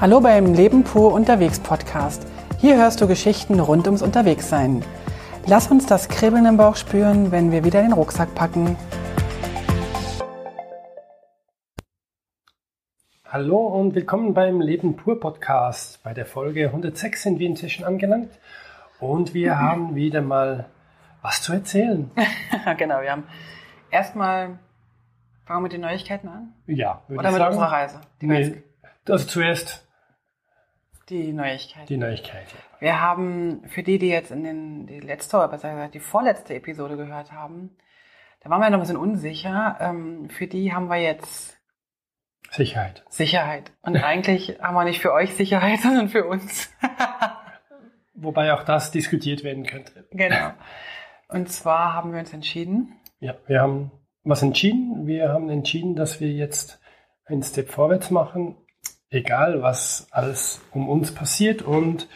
Hallo beim Leben pur unterwegs Podcast. Hier hörst du Geschichten rund ums Unterwegssein. Lass uns das Kribbeln im Bauch spüren, wenn wir wieder den Rucksack packen. Hallo und willkommen beim Leben pur Podcast. Bei der Folge 106 sind wir inzwischen angelangt und wir mhm. haben wieder mal was zu erzählen. genau, wir haben erstmal fangen wir mit den Neuigkeiten an? Ja, würde Oder ich mit sagen. unserer Reise? Die nee, also zuerst die Neuigkeit. Die Neuigkeit, ja. Wir haben, für die, die jetzt in den, die letzte, oder besser gesagt, die vorletzte Episode gehört haben, da waren wir noch ein bisschen unsicher. Ähm, für die haben wir jetzt Sicherheit. Sicherheit. Und eigentlich haben wir nicht für euch Sicherheit, sondern für uns. Wobei auch das diskutiert werden könnte. Genau. Und zwar haben wir uns entschieden. Ja, wir haben was entschieden. Wir haben entschieden, dass wir jetzt einen Step vorwärts machen egal was alles um uns passiert. Und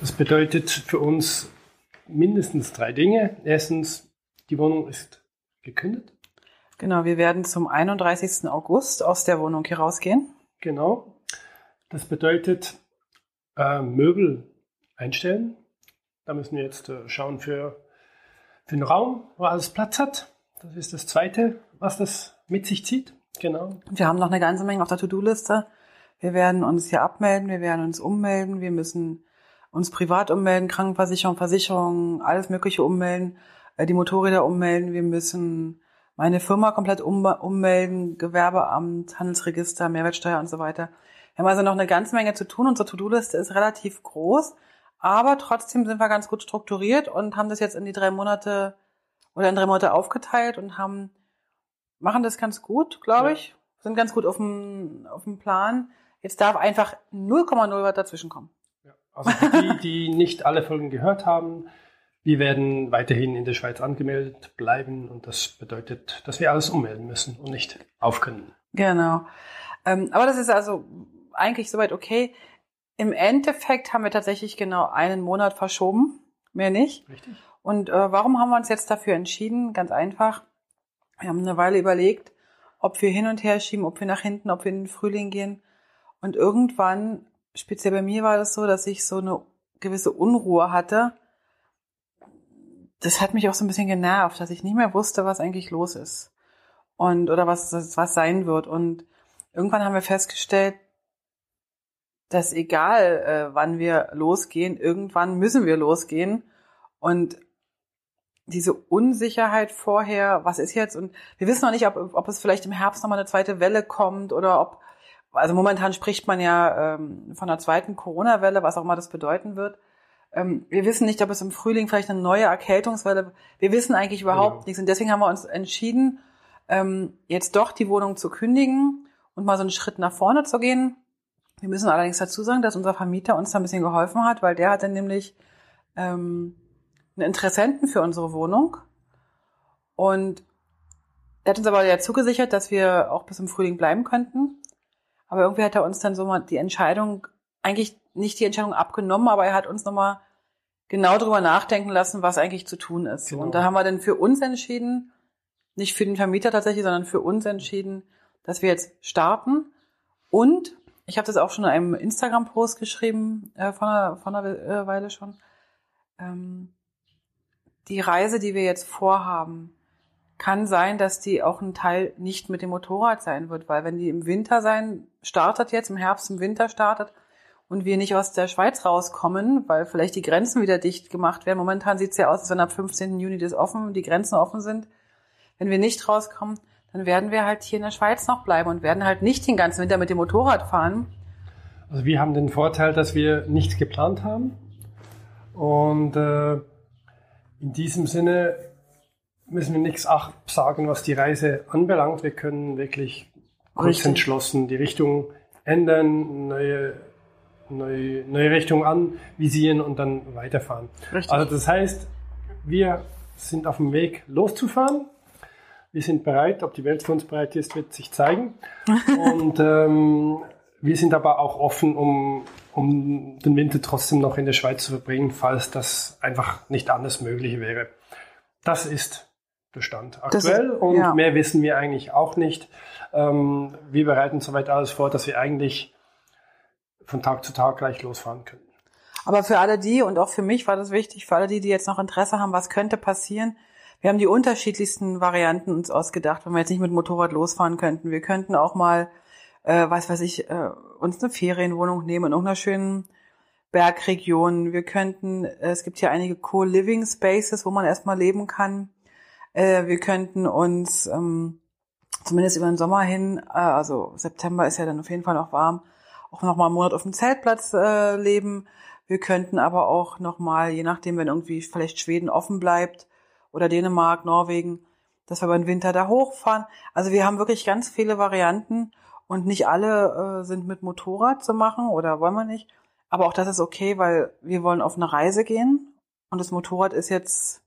das bedeutet für uns mindestens drei Dinge. Erstens, die Wohnung ist gekündigt. Genau, wir werden zum 31. August aus der Wohnung hier rausgehen. Genau. Das bedeutet äh, Möbel einstellen. Da müssen wir jetzt äh, schauen für, für einen Raum, wo alles Platz hat. Das ist das Zweite, was das mit sich zieht. Genau. Wir haben noch eine ganze Menge auf der To-Do-Liste. Wir werden uns hier abmelden, wir werden uns ummelden, wir müssen uns privat ummelden, Krankenversicherung, Versicherung, alles Mögliche ummelden, äh, die Motorräder ummelden, wir müssen meine Firma komplett um, ummelden, Gewerbeamt, Handelsregister, Mehrwertsteuer und so weiter. Wir haben also noch eine ganze Menge zu tun. Unsere To-Do-Liste ist relativ groß, aber trotzdem sind wir ganz gut strukturiert und haben das jetzt in die drei Monate oder in drei Monate aufgeteilt und haben machen das ganz gut, glaube ich. Sind ganz gut auf dem, auf dem Plan. Jetzt darf einfach 0,0 was dazwischen kommen. Ja, also die, die nicht alle Folgen gehört haben, wir werden weiterhin in der Schweiz angemeldet bleiben und das bedeutet, dass wir alles ummelden müssen und nicht aufkönnen. Genau. Ähm, aber das ist also eigentlich soweit okay. Im Endeffekt haben wir tatsächlich genau einen Monat verschoben, mehr nicht. Richtig. Und äh, warum haben wir uns jetzt dafür entschieden? Ganz einfach. Wir haben eine Weile überlegt, ob wir hin und her schieben, ob wir nach hinten, ob wir in den Frühling gehen. Und irgendwann, speziell bei mir war das so, dass ich so eine gewisse Unruhe hatte. Das hat mich auch so ein bisschen genervt, dass ich nicht mehr wusste, was eigentlich los ist. Und, oder was, was sein wird. Und irgendwann haben wir festgestellt, dass egal, äh, wann wir losgehen, irgendwann müssen wir losgehen. Und diese Unsicherheit vorher, was ist jetzt? Und wir wissen noch nicht, ob, ob es vielleicht im Herbst nochmal eine zweite Welle kommt oder ob also momentan spricht man ja ähm, von einer zweiten Corona-Welle, was auch immer das bedeuten wird. Ähm, wir wissen nicht, ob es im Frühling vielleicht eine neue Erkältungswelle, wir wissen eigentlich überhaupt ja. nichts. Und deswegen haben wir uns entschieden, ähm, jetzt doch die Wohnung zu kündigen und mal so einen Schritt nach vorne zu gehen. Wir müssen allerdings dazu sagen, dass unser Vermieter uns da ein bisschen geholfen hat, weil der hatte nämlich ähm, einen Interessenten für unsere Wohnung. Und er hat uns aber ja zugesichert, dass wir auch bis im Frühling bleiben könnten. Aber irgendwie hat er uns dann so mal die Entscheidung, eigentlich nicht die Entscheidung abgenommen, aber er hat uns nochmal genau darüber nachdenken lassen, was eigentlich zu tun ist. Genau. Und da haben wir dann für uns entschieden, nicht für den Vermieter tatsächlich, sondern für uns entschieden, dass wir jetzt starten. Und ich habe das auch schon in einem Instagram-Post geschrieben, äh, von, einer, von einer Weile schon. Ähm, die Reise, die wir jetzt vorhaben, kann sein, dass die auch ein Teil nicht mit dem Motorrad sein wird, weil wenn die im Winter sein, startet jetzt, im Herbst, im Winter startet und wir nicht aus der Schweiz rauskommen, weil vielleicht die Grenzen wieder dicht gemacht werden. Momentan sieht es ja aus, als wenn ab 15. Juni das offen, die Grenzen offen sind. Wenn wir nicht rauskommen, dann werden wir halt hier in der Schweiz noch bleiben und werden halt nicht den ganzen Winter mit dem Motorrad fahren. Also wir haben den Vorteil, dass wir nichts geplant haben. Und äh, in diesem Sinne müssen wir nichts sagen, was die Reise anbelangt. Wir können wirklich kurz entschlossen die Richtung ändern, neue, neue, neue Richtung anvisieren und dann weiterfahren. Richtig. Also das heißt, wir sind auf dem Weg loszufahren. Wir sind bereit. Ob die Welt für uns bereit ist, wird sich zeigen. und ähm, wir sind aber auch offen, um, um den Winter trotzdem noch in der Schweiz zu verbringen, falls das einfach nicht anders möglich wäre. Das ist Bestand aktuell ist, und ja. mehr wissen wir eigentlich auch nicht. Ähm, wir bereiten soweit alles vor, dass wir eigentlich von Tag zu Tag gleich losfahren könnten. Aber für alle die, und auch für mich war das wichtig, für alle die, die jetzt noch Interesse haben, was könnte passieren, wir haben die unterschiedlichsten Varianten uns ausgedacht, wenn wir jetzt nicht mit Motorrad losfahren könnten. Wir könnten auch mal, äh, was weiß ich, äh, uns eine Ferienwohnung nehmen in irgendeiner schönen Bergregion. Wir könnten, äh, es gibt hier einige Co-Living Spaces, wo man erstmal leben kann. Äh, wir könnten uns ähm, zumindest über den Sommer hin, äh, also September ist ja dann auf jeden Fall noch warm, auch noch mal einen Monat auf dem Zeltplatz äh, leben. Wir könnten aber auch noch mal, je nachdem, wenn irgendwie vielleicht Schweden offen bleibt oder Dänemark, Norwegen, dass wir über den Winter da hochfahren. Also wir haben wirklich ganz viele Varianten und nicht alle äh, sind mit Motorrad zu machen oder wollen wir nicht. Aber auch das ist okay, weil wir wollen auf eine Reise gehen und das Motorrad ist jetzt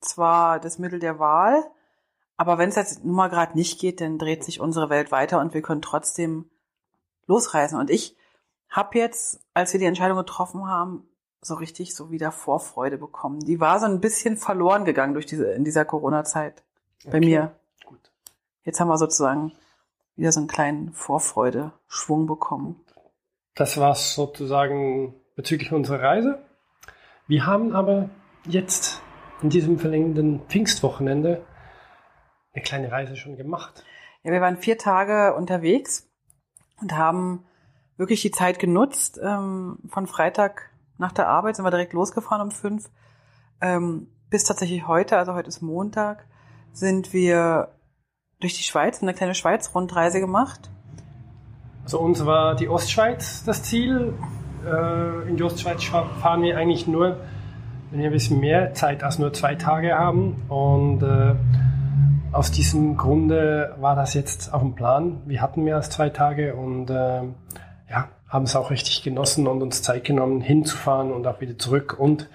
zwar das Mittel der Wahl, aber wenn es jetzt nun mal gerade nicht geht, dann dreht sich unsere Welt weiter und wir können trotzdem losreisen. Und ich habe jetzt, als wir die Entscheidung getroffen haben, so richtig so wieder Vorfreude bekommen. Die war so ein bisschen verloren gegangen durch diese in dieser Corona-Zeit bei okay. mir. Gut. Jetzt haben wir sozusagen wieder so einen kleinen Vorfreude-Schwung bekommen. Das war sozusagen bezüglich unserer Reise. Wir haben aber jetzt in diesem verlängenden Pfingstwochenende eine kleine Reise schon gemacht. Ja, wir waren vier Tage unterwegs und haben wirklich die Zeit genutzt. Ähm, von Freitag nach der Arbeit sind wir direkt losgefahren um fünf. Ähm, bis tatsächlich heute, also heute ist Montag, sind wir durch die Schweiz, eine kleine Schweiz-Rundreise gemacht. Also uns war die Ostschweiz das Ziel. Äh, in die Ostschweiz fahren wir eigentlich nur, wenn wir ein bisschen mehr Zeit als nur zwei Tage haben. Und äh, aus diesem Grunde war das jetzt auf dem Plan. Wir hatten mehr als zwei Tage und äh, ja, haben es auch richtig genossen und uns Zeit genommen, hinzufahren und auch wieder zurück und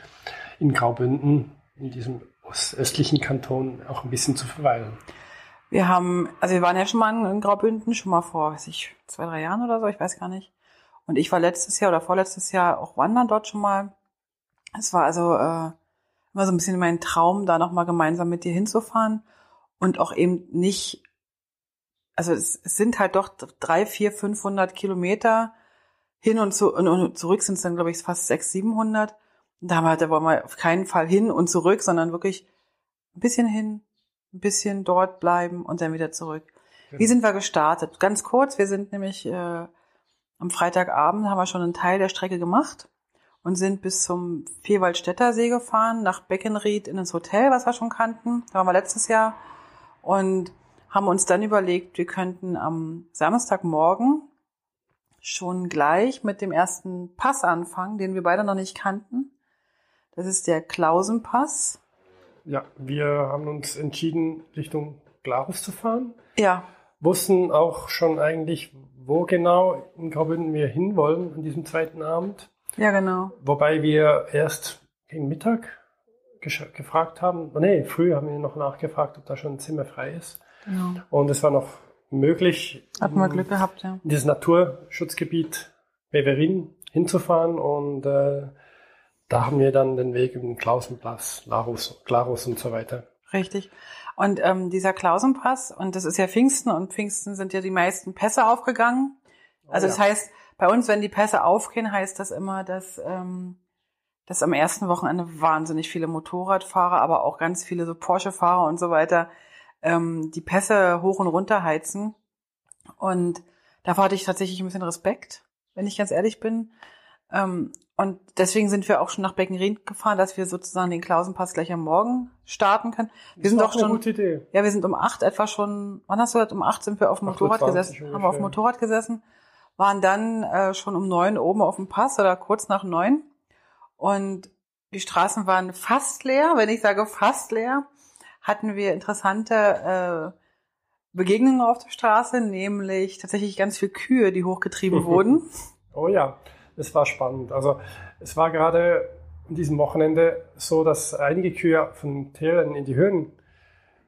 in Graubünden, in diesem östlichen Kanton, auch ein bisschen zu verweilen. Wir haben, also wir waren ja schon mal in Graubünden, schon mal vor, weiß ich, zwei, drei Jahren oder so, ich weiß gar nicht. Und ich war letztes Jahr oder vorletztes Jahr auch wandern dort schon mal. Es war also äh, immer so ein bisschen mein Traum, da nochmal gemeinsam mit dir hinzufahren und auch eben nicht, also es, es sind halt doch drei, vier, 500 Kilometer hin und, zu, und, und zurück sind es dann, glaube ich, fast sechs, 700. Und da, haben wir, halt, da wollen wir auf keinen Fall hin und zurück, sondern wirklich ein bisschen hin, ein bisschen dort bleiben und dann wieder zurück. Genau. Wie sind wir gestartet? Ganz kurz, wir sind nämlich äh, am Freitagabend, haben wir schon einen Teil der Strecke gemacht und sind bis zum Vierwaldstätter See gefahren, nach Beckenried in ins Hotel, was wir schon kannten. Da waren wir letztes Jahr und haben uns dann überlegt, wir könnten am Samstagmorgen schon gleich mit dem ersten Pass anfangen, den wir beide noch nicht kannten. Das ist der Klausenpass. Ja, wir haben uns entschieden, Richtung Glarus zu fahren. Ja. Wussten auch schon eigentlich, wo genau in Graubünden wir hinwollen an diesem zweiten Abend. Ja, genau. Wobei wir erst gegen Mittag gefragt haben, nee, früh haben wir noch nachgefragt, ob da schon ein Zimmer frei ist. Genau. Und es war noch möglich, Hatten wir Glück gehabt, ja. in dieses Naturschutzgebiet Beverin hinzufahren und äh, da haben wir dann den Weg über den Klausenpass, Larus, Klarus und so weiter. Richtig. Und ähm, dieser Klausenpass, und das ist ja Pfingsten, und Pfingsten sind ja die meisten Pässe aufgegangen. Also oh, ja. das heißt, bei uns, wenn die Pässe aufgehen, heißt das immer, dass ähm, dass am ersten Wochenende wahnsinnig viele Motorradfahrer, aber auch ganz viele so Porsche-Fahrer und so weiter ähm, die Pässe hoch und runter heizen. Und davor hatte ich tatsächlich ein bisschen Respekt, wenn ich ganz ehrlich bin. Ähm, und deswegen sind wir auch schon nach Beckenried gefahren, dass wir sozusagen den Klausenpass gleich am Morgen starten können. Wir das sind doch schon. Eine gute Idee. Ja, wir sind um acht etwa schon. Wann hast du gesagt? Um acht sind wir auf dem Motorrad gesessen. Haben wir auf dem Motorrad gesessen, waren dann äh, schon um neun oben auf dem Pass oder kurz nach neun und die Straßen waren fast leer. Wenn ich sage fast leer, hatten wir interessante äh, Begegnungen auf der Straße, nämlich tatsächlich ganz viele Kühe, die hochgetrieben wurden. Oh ja, es war spannend. Also es war gerade an diesem Wochenende so, dass einige Kühe von Tälern in die Höhen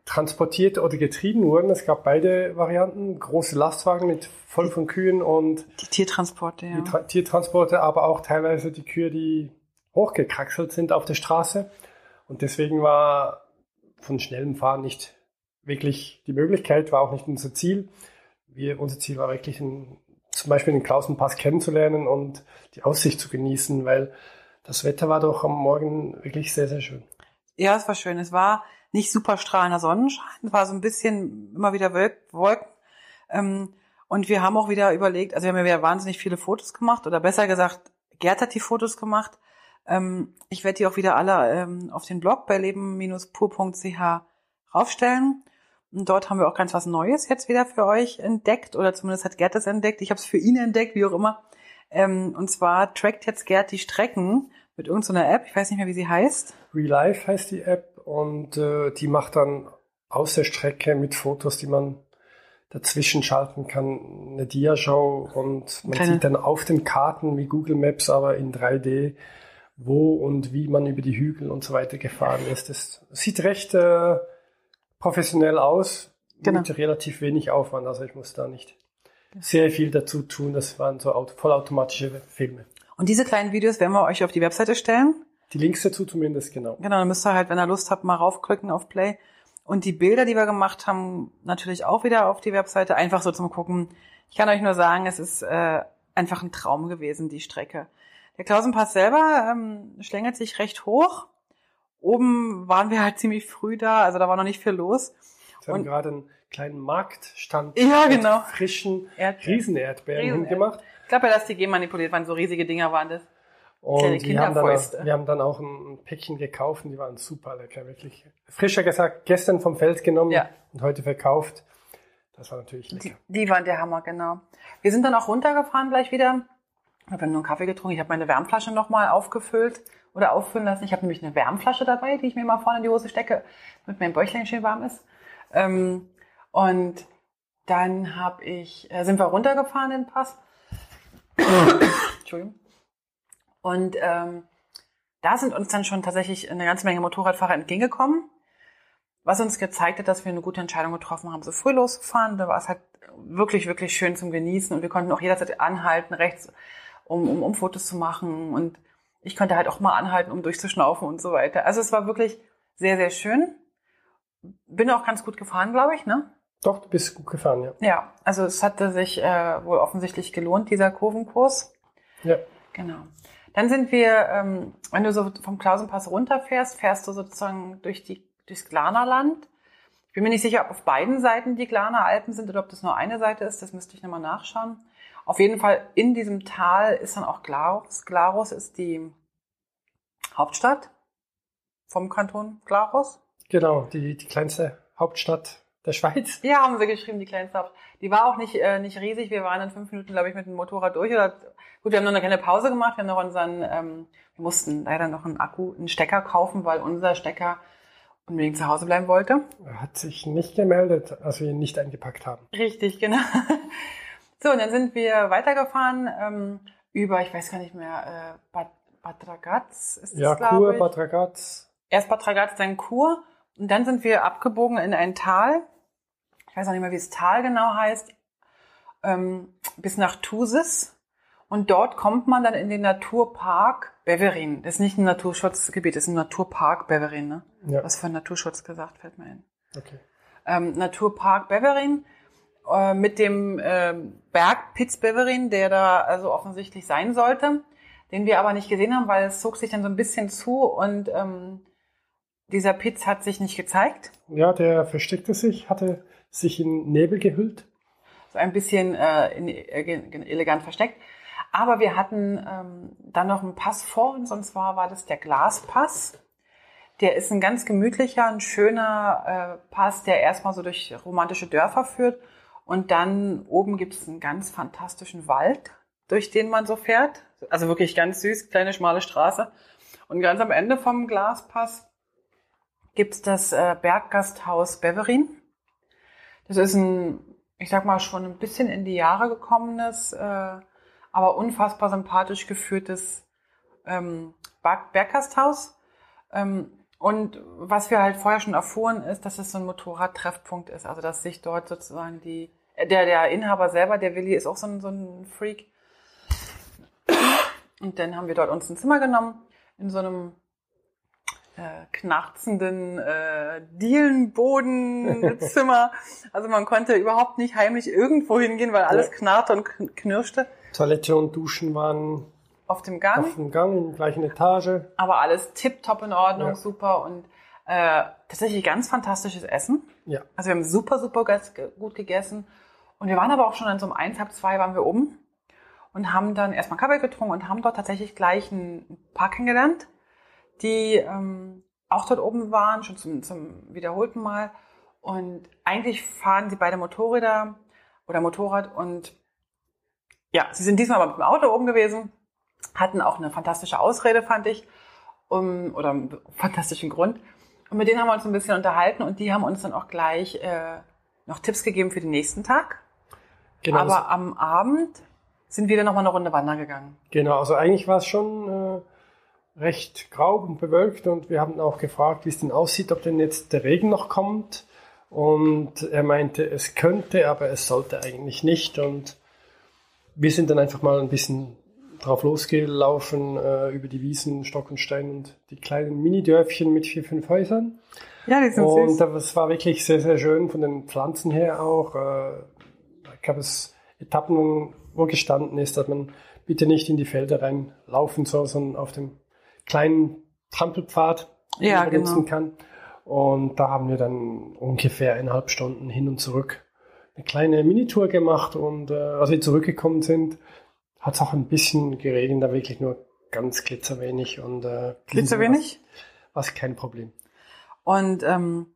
transportiert oder getrieben wurden. Es gab beide Varianten, große Lastwagen mit voll von Kühen und die Tiertransporte, ja. Die Tra Tiertransporte, aber auch teilweise die Kühe, die hochgekraxelt sind auf der Straße. Und deswegen war von schnellem Fahren nicht wirklich die Möglichkeit, war auch nicht unser Ziel. Wir, unser Ziel war wirklich ein zum Beispiel den Klausenpass kennenzulernen und die Aussicht zu genießen, weil das Wetter war doch am Morgen wirklich sehr, sehr schön. Ja, es war schön. Es war nicht super strahlender Sonnenschein, es war so ein bisschen immer wieder Wolken. Ähm, und wir haben auch wieder überlegt, also wir haben ja wieder wahnsinnig viele Fotos gemacht, oder besser gesagt, Gerd hat die Fotos gemacht. Ähm, ich werde die auch wieder alle ähm, auf den Blog bei leben-pur.ch raufstellen. Und dort haben wir auch ganz was Neues jetzt wieder für euch entdeckt, oder zumindest hat Gerd das entdeckt. Ich habe es für ihn entdeckt, wie auch immer. Ähm, und zwar trackt jetzt Gerd die Strecken mit irgendeiner App. Ich weiß nicht mehr, wie sie heißt. Real Life heißt die App und äh, die macht dann aus der Strecke mit Fotos, die man dazwischen schalten kann, eine Diashow und man Keine. sieht dann auf den Karten wie Google Maps, aber in 3D, wo und wie man über die Hügel und so weiter gefahren ist. Das sieht recht äh, professionell aus, genau. mit relativ wenig Aufwand. Also ich muss da nicht sehr viel dazu tun. Das waren so vollautomatische Filme. Und diese kleinen Videos werden wir euch auf die Webseite stellen. Die Links dazu zumindest, genau. Genau, dann müsst ihr halt, wenn ihr Lust habt, mal raufklicken auf Play. Und die Bilder, die wir gemacht haben, natürlich auch wieder auf die Webseite, einfach so zum Gucken. Ich kann euch nur sagen, es ist äh, einfach ein Traum gewesen, die Strecke. Der Klausenpass selber ähm, schlängelt sich recht hoch. Oben waren wir halt ziemlich früh da, also da war noch nicht viel los. Wir haben gerade einen kleinen Marktstand ja, genau. mit frischen Erdbeeren. Riesenerdbeeren Riesen hingemacht. Ich glaube ja, dass die genmanipuliert waren, so riesige Dinger waren das. Und wir haben, dann, wir haben dann auch ein Päckchen gekauft und die waren super lecker, wirklich. Frischer gesagt, gestern vom Feld genommen ja. und heute verkauft. Das war natürlich lecker. Die, die waren der Hammer, genau. Wir sind dann auch runtergefahren gleich wieder. Ich habe nur einen Kaffee getrunken. Ich habe meine Wärmflasche nochmal aufgefüllt oder auffüllen lassen. Ich habe nämlich eine Wärmflasche dabei, die ich mir mal vorne in die Hose stecke, damit mein Bäuchlein schön warm ist. Ähm, und dann hab ich, äh, sind wir runtergefahren in den Pass. Entschuldigung. Und ähm, da sind uns dann schon tatsächlich eine ganze Menge Motorradfahrer entgegengekommen, was uns gezeigt hat, dass wir eine gute Entscheidung getroffen haben, so früh loszufahren. Da war es halt wirklich, wirklich schön zum Genießen und wir konnten auch jederzeit anhalten, rechts, um, um, um Fotos zu machen. Und ich konnte halt auch mal anhalten, um durchzuschnaufen und so weiter. Also es war wirklich sehr, sehr schön. Bin auch ganz gut gefahren, glaube ich, ne? Doch, du bist gut gefahren, ja. Ja, also es hatte sich äh, wohl offensichtlich gelohnt, dieser Kurvenkurs. Ja. Genau. Dann sind wir, ähm, wenn du so vom Klausenpass runterfährst, fährst du sozusagen durch die, durchs Glanerland. Ich bin mir nicht sicher, ob auf beiden Seiten die Glaner Alpen sind oder ob das nur eine Seite ist. Das müsste ich nochmal nachschauen. Auf jeden Fall in diesem Tal ist dann auch Glarus. Glarus ist die Hauptstadt vom Kanton Glarus. Genau, die, die kleinste Hauptstadt der Schweiz. Ja, haben sie geschrieben, die Hauptstadt. Die war auch nicht, äh, nicht riesig. Wir waren in fünf Minuten, glaube ich, mit dem Motorrad durch. Oder, gut, wir haben noch eine kleine Pause gemacht. Wir haben noch unseren, ähm, wir mussten leider noch einen Akku, einen Stecker kaufen, weil unser Stecker unbedingt zu Hause bleiben wollte. Er hat sich nicht gemeldet, als wir ihn nicht eingepackt haben. Richtig, genau. So, und dann sind wir weitergefahren ähm, über, ich weiß gar nicht mehr, äh, Bad, Bad Ragaz ist das, Ja, Kur. Bad Ragaz. Erst Bad Ragaz, dann Kur. Und dann sind wir abgebogen in ein Tal ich weiß auch nicht mehr, wie das Tal genau heißt, ähm, bis nach Thusis. Und dort kommt man dann in den Naturpark Beverin. Das ist nicht ein Naturschutzgebiet, das ist ein Naturpark Beverin. Ne? Ja. Was für ein Naturschutz gesagt, fällt mir ein. Okay. Ähm, Naturpark Beverin äh, mit dem äh, Berg Pitz Beverin, der da also offensichtlich sein sollte, den wir aber nicht gesehen haben, weil es zog sich dann so ein bisschen zu und ähm, dieser Pitz hat sich nicht gezeigt. Ja, der versteckte sich, hatte sich in Nebel gehüllt. So ein bisschen äh, in, äh, elegant versteckt. Aber wir hatten ähm, dann noch einen Pass vor uns, und zwar war das der Glaspass. Der ist ein ganz gemütlicher, ein schöner äh, Pass, der erstmal so durch romantische Dörfer führt. Und dann oben gibt es einen ganz fantastischen Wald, durch den man so fährt. Also wirklich ganz süß, kleine schmale Straße. Und ganz am Ende vom Glaspass gibt's das äh, Berggasthaus Beverin. Das ist ein, ich sag mal, schon ein bisschen in die Jahre gekommenes, äh, aber unfassbar sympathisch geführtes ähm, Berggasthaus. Ähm, und was wir halt vorher schon erfuhren, ist, dass es so ein Motorradtreffpunkt ist. Also dass sich dort sozusagen die, äh, der, der Inhaber selber, der Willi, ist auch so ein, so ein Freak. Und dann haben wir dort uns ein Zimmer genommen in so einem äh, knarzenden äh, Dielenbodenzimmer. also man konnte überhaupt nicht heimlich irgendwo hingehen, weil alles ja. knarrte und knirschte. Toilette und Duschen waren auf dem Gang. Auf dem Gang, in der gleichen Etage. Aber alles tipptopp in Ordnung, ja. super und äh, tatsächlich ganz fantastisches Essen. Ja. Also wir haben super, super gut gegessen. Und wir waren aber auch schon an so um eins, halb zwei waren wir oben und haben dann erstmal Kaffee getrunken und haben dort tatsächlich gleich ein Paar kennengelernt, die ähm, auch dort oben waren, schon zum, zum wiederholten Mal. Und eigentlich fahren sie beide Motorräder oder Motorrad und ja, sie sind diesmal aber mit dem Auto oben gewesen, hatten auch eine fantastische Ausrede, fand ich, um, oder einen fantastischen Grund. Und mit denen haben wir uns ein bisschen unterhalten und die haben uns dann auch gleich äh, noch Tipps gegeben für den nächsten Tag. Genau, Aber am Abend sind wir dann nochmal eine Runde wandern gegangen. Genau, also eigentlich war es schon äh, recht grau und bewölkt und wir haben auch gefragt, wie es denn aussieht, ob denn jetzt der Regen noch kommt. Und er meinte, es könnte, aber es sollte eigentlich nicht. Und wir sind dann einfach mal ein bisschen drauf losgelaufen äh, über die Wiesen, Stock und Stein und die kleinen Mini-Dörfchen mit vier, fünf Häusern. Ja, die sind und süß. Und das war wirklich sehr, sehr schön von den Pflanzen her auch. Äh, ich gab es Etappen, wo gestanden ist, dass man bitte nicht in die Felder reinlaufen soll, sondern auf dem kleinen Trampelpfad ja, benutzen genau. kann. Und da haben wir dann ungefähr eineinhalb Stunden hin und zurück eine kleine Minitour gemacht und äh, als wir zurückgekommen sind, hat es auch ein bisschen geregnet, da wirklich nur ganz glitzerwenig und äh, glitzerwenig war es kein Problem. Und ähm,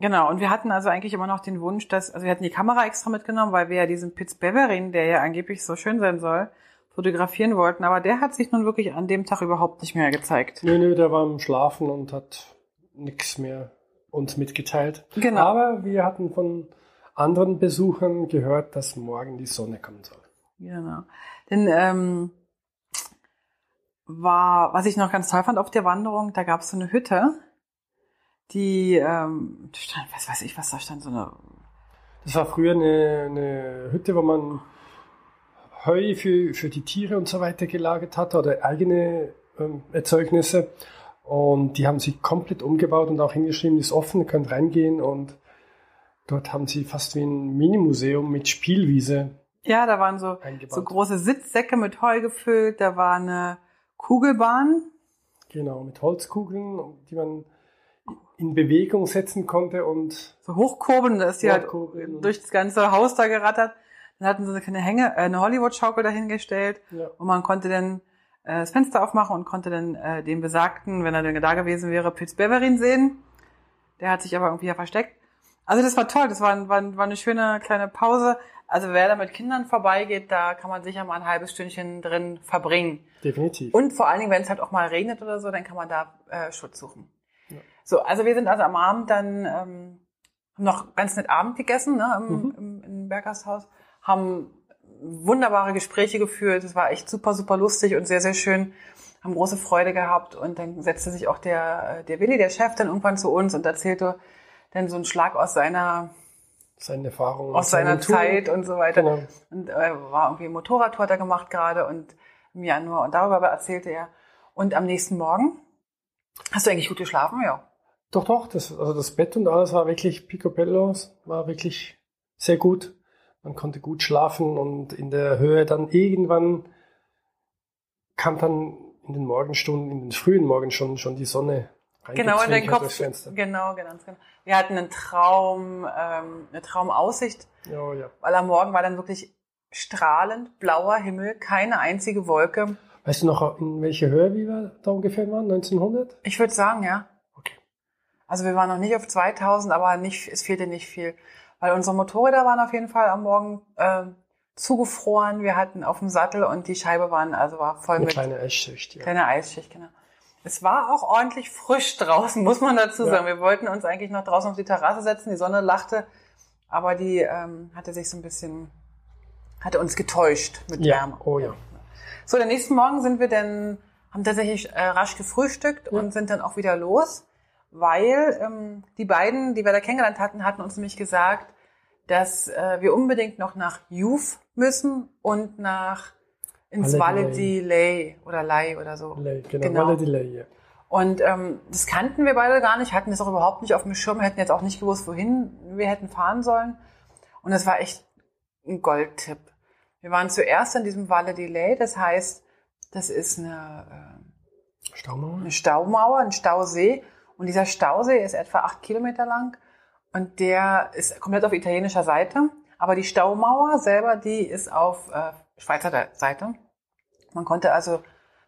genau, und wir hatten also eigentlich immer noch den Wunsch, dass, also wir hatten die Kamera extra mitgenommen, weil wir ja diesen Pitz Beverin, der ja angeblich so schön sein soll, fotografieren wollten, aber der hat sich nun wirklich an dem Tag überhaupt nicht mehr gezeigt. Nö, nö, der war im Schlafen und hat nichts mehr uns mitgeteilt. Genau. Aber wir hatten von anderen Besuchern gehört, dass morgen die Sonne kommen soll. Genau. Denn ähm, war, was ich noch ganz toll fand auf der Wanderung, da gab es so eine Hütte, die ähm, stand, was weiß ich, was da stand, so eine. Das war früher eine, eine Hütte, wo man Heu für, für die Tiere und so weiter gelagert hat oder eigene ähm, Erzeugnisse. Und die haben sie komplett umgebaut und auch hingeschrieben, ist offen, ihr könnt reingehen und dort haben sie fast wie ein Minimuseum mit Spielwiese ja, da waren so, so große Sitzsäcke mit Heu gefüllt, da war eine Kugelbahn. Genau, mit Holzkugeln, die man in Bewegung setzen konnte und so hochkurbeln, da ist die halt durch das ganze Haus da gerattert. Dann hatten sie eine Hänge, äh, eine Hollywood-Schaukel dahingestellt ja. und man konnte dann äh, das Fenster aufmachen und konnte dann äh, den besagten, wenn er denn da gewesen wäre, Pilz Beverin sehen. Der hat sich aber irgendwie ja versteckt. Also das war toll, das war, war, war eine schöne kleine Pause. Also wer da mit Kindern vorbeigeht, da kann man sicher mal ein halbes Stündchen drin verbringen. Definitiv. Und vor allen Dingen, wenn es halt auch mal regnet oder so, dann kann man da äh, Schutz suchen. Ja. So, also wir sind also am Abend dann ähm, noch ganz nett Abend gegessen ne, im, mhm. im, im Berghaushaus, haben wunderbare Gespräche geführt. Es war echt super, super lustig und sehr, sehr schön. Haben große Freude gehabt und dann setzte sich auch der, äh, der Willi, der Chef, dann irgendwann zu uns und erzählte dann so einen Schlag aus seiner seine Erfahrungen. Aus seiner Zeit und so weiter. Genau. Und äh, war irgendwie Motorradtour hat er gemacht gerade und im Januar und darüber erzählte er. Und am nächsten Morgen hast du eigentlich gut geschlafen, ja? Doch, doch. Das, also das Bett und alles war wirklich picobello, war wirklich sehr gut. Man konnte gut schlafen und in der Höhe dann irgendwann kam dann in den Morgenstunden, in den frühen Morgenstunden schon die Sonne Genau in den Kopf. Genau, genau, genau. Wir hatten einen Traum, ähm, eine Traumaussicht. Oh, ja. Weil am Morgen war dann wirklich strahlend blauer Himmel, keine einzige Wolke. Weißt du noch, in welcher Höhe wir da ungefähr waren? 1900? Ich würde sagen, ja. Okay. Also wir waren noch nicht auf 2000, aber nicht, es fehlte nicht viel. Weil unsere Motorräder waren auf jeden Fall am Morgen äh, zugefroren. Wir hatten auf dem Sattel und die Scheibe waren, also war voll Eine mit. kleine Eisschicht, ja. Kleine Eisschicht, genau. Es war auch ordentlich frisch draußen, muss man dazu sagen. Ja. Wir wollten uns eigentlich noch draußen auf die Terrasse setzen, die Sonne lachte, aber die ähm, hatte sich so ein bisschen, hatte uns getäuscht mit ja. Wärme. Oh ja. So, den nächsten Morgen sind wir dann, haben tatsächlich äh, rasch gefrühstückt ja. und sind dann auch wieder los, weil ähm, die beiden, die wir da kennengelernt hatten, hatten uns nämlich gesagt, dass äh, wir unbedingt noch nach Juf müssen und nach ins Valle di Lei oder Lei oder so. Lei, genau, genau. Valle di Lei, ja. Und ähm, das kannten wir beide gar nicht, hatten das auch überhaupt nicht auf dem Schirm, hätten jetzt auch nicht gewusst, wohin wir hätten fahren sollen. Und das war echt ein Goldtipp. Wir waren zuerst an diesem Valle Delay, das heißt, das ist eine, äh, Staumauer? eine Staumauer, ein Stausee. Und dieser Stausee ist etwa acht Kilometer lang und der ist komplett auf italienischer Seite. Aber die Staumauer selber, die ist auf äh, Schweizer Seite. Man konnte also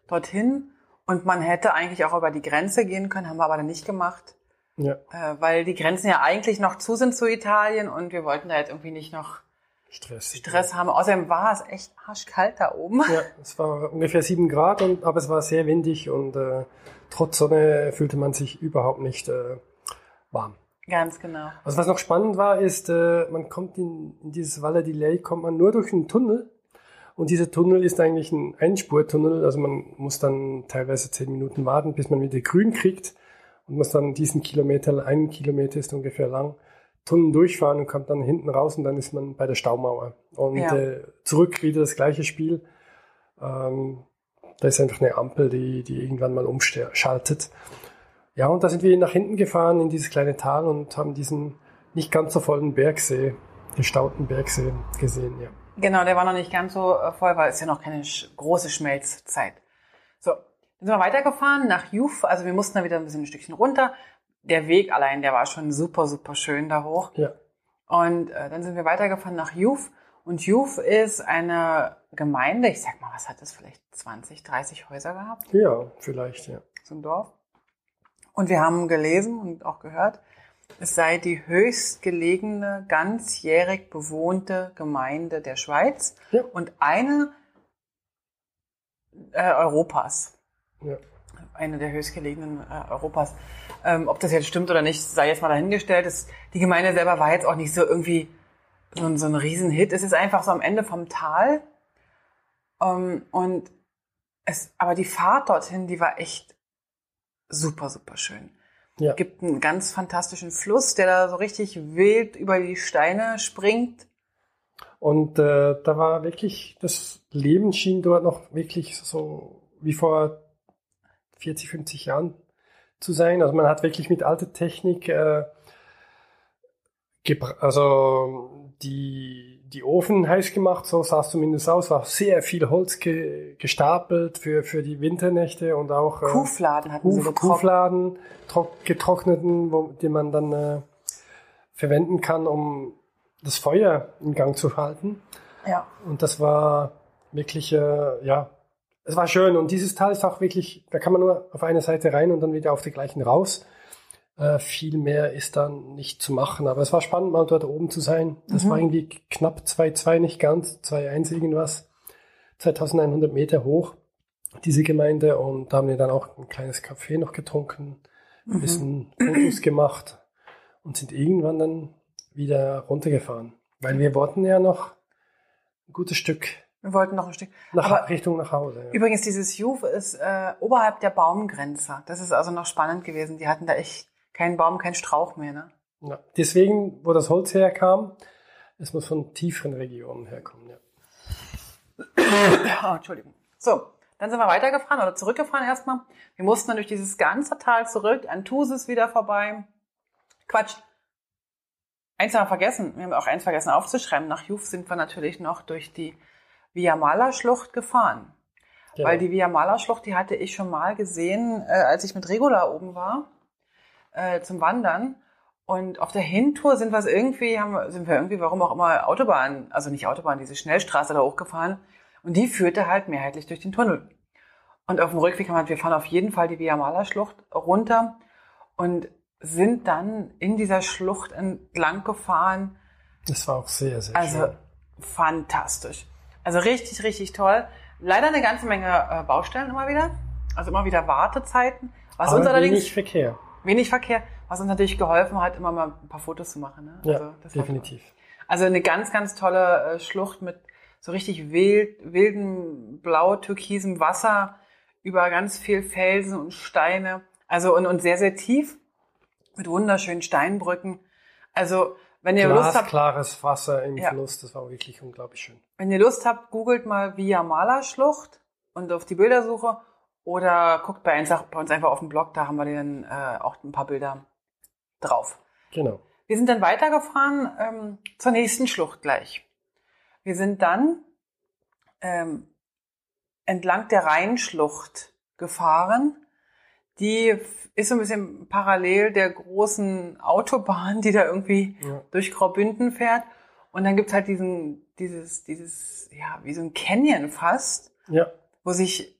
dorthin und man hätte eigentlich auch über die Grenze gehen können, haben wir aber dann nicht gemacht. Ja. Äh, weil die Grenzen ja eigentlich noch zu sind zu Italien und wir wollten da jetzt irgendwie nicht noch Stress. Stress haben. Außerdem war es echt arschkalt da oben. Ja, es war ungefähr sieben Grad, und, aber es war sehr windig und äh, trotz Sonne fühlte man sich überhaupt nicht äh, warm. Ganz genau. Also was noch spannend war, ist, äh, man kommt in, in dieses Valle Delay, kommt man nur durch einen Tunnel. Und dieser Tunnel ist eigentlich ein Einspurtunnel, also man muss dann teilweise zehn Minuten warten, bis man wieder grün kriegt und muss dann diesen Kilometer, einen Kilometer ist ungefähr lang, Tunnel durchfahren und kommt dann hinten raus und dann ist man bei der Staumauer. Und Ja. äh, zurück wieder das gleiche Spiel. Ähm, da ist einfach eine Ampel, die, die irgendwann mal umschaltet. Ja, und da sind wir nach hinten gefahren in dieses kleine Tal und haben diesen nicht ganz so vollen Bergsee, gestauten Bergsee gesehen, ja. Genau, der war noch nicht ganz so äh, voll, weil es ja noch keine große Schmelzzeit. So, dann sind wir weitergefahren nach Juf. Also wir mussten da wieder ein bisschen ein Stückchen runter. Der Weg allein, der war schon super, super schön da hoch. Ja, Und äh, dann sind wir weitergefahren nach Juf. Und Juf ist eine Gemeinde, ich sag mal, was hat das vielleicht 20, 30 Häuser gehabt? ja vielleicht, ja. so ein Dorf. Und wir haben gelesen und auch gehört, es sei die höchstgelegene, ganzjährig bewohnte Gemeinde der Schweiz Ja. und eine äh, Europas. ja. Eine der höchstgelegenen äh, Europas. Ähm, ob das jetzt stimmt oder nicht, sei jetzt mal dahingestellt. Es, die Gemeinde selber war jetzt auch nicht so irgendwie so, ein- so ein Riesenhit. Es ist einfach so am Ende vom Tal. Ähm, und es, aber die Fahrt dorthin, die war echt super, super schön. Ja. Es gibt einen ganz fantastischen Fluss, der da so richtig wild über die Steine springt. Und äh, da war wirklich, das Leben schien dort noch wirklich so wie vor 40, 50 Jahren zu sein. Also man hat wirklich mit alter Technik, äh, also die, die Ofen heiß gemacht, so sah es zumindest aus, war sehr viel Holz ge gestapelt für, für die Winternächte und auch äh, Kuhfladen hatten sie Kuh, getroffen. Kuhfladen, trock, getrockneten, wo, die man dann äh, verwenden kann, um das Feuer in Gang zu halten. Ja. Und das war wirklich, äh, ja, es war schön. Und dieses Tal ist auch wirklich, da kann man nur auf eine Seite rein und dann wieder auf die gleichen raus. Äh, viel mehr ist dann nicht zu machen. Aber es war spannend, mal dort oben zu sein. Das Mhm. war irgendwie knapp 2,2, nicht ganz, 2,1 irgendwas. 2100 Meter hoch, diese Gemeinde. Und da haben wir dann auch ein kleines Café noch getrunken, ein Mhm. bisschen Fotos gemacht und sind irgendwann dann wieder runtergefahren. Weil wir wollten ja noch ein gutes Stück Wir wollten noch ein Stück. nach, Aber- Richtung nach Hause. Ja. Übrigens, dieses Juf ist äh, oberhalb der Baumgrenze. Das ist also noch spannend gewesen. Die hatten da echt keinen Baum, keinen Strauch mehr. Ne? Ja. Deswegen, wo das Holz herkam, es muss von tieferen Regionen herkommen. Ja. Oh, Entschuldigung. So, dann sind wir weitergefahren oder zurückgefahren erstmal. Wir mussten dann durch dieses ganze Tal zurück, an Thusis wieder vorbei. Quatsch. Eins haben wir vergessen. Wir haben auch eins vergessen aufzuschreiben. Nach Juf sind wir natürlich noch durch die Via Mala Schlucht gefahren. Genau. Weil die Via Mala Schlucht, die hatte ich schon mal gesehen, äh, als ich mit Regula oben war, äh, zum Wandern. Und auf der Hintour sind wir irgendwie, haben, sind wir irgendwie, warum auch immer, Autobahn, also nicht Autobahn, diese Schnellstraße da hochgefahren. Und die führte halt mehrheitlich durch den Tunnel. Und auf dem Rückweg haben wir, wir fahren auf jeden Fall die Via Mala Schlucht runter und sind dann in dieser Schlucht entlang gefahren. das war auch sehr, sehr Also schön. fantastisch. Also richtig, richtig toll. Leider eine ganze Menge äh, Baustellen immer wieder. Also immer wieder Wartezeiten. Was Aber uns allerdings wenig Verkehr. wenig Verkehr, was uns natürlich geholfen hat, immer mal ein paar Fotos zu machen. Ne? Ja, Also das war- definitiv. Also eine ganz, ganz tolle äh, Schlucht mit so richtig wild, wilden, blau-türkisem Wasser über ganz viel Felsen und Steine. Also und, und sehr, sehr tief mit wunderschönen Steinbrücken. Also wenn ihr Lust habt, Glasklares Wasser im Ja. Fluss, das war wirklich unglaublich schön. wenn ihr Lust habt, googelt mal Via Mala Schlucht und auf die Bildersuche Oder guckt bei uns, bei uns einfach auf dem Blog, da haben wir dann äh, auch ein paar Bilder drauf. Genau. Wir sind dann weitergefahren ähm, zur nächsten Schlucht gleich. Wir sind dann ähm, entlang der Rheinschlucht gefahren. Die ist so ein bisschen parallel der großen Autobahn, die da irgendwie Ja. durch Graubünden fährt. Und dann gibt's halt diesen, dieses, dieses, ja, wie so ein Canyon fast, Ja, wo sich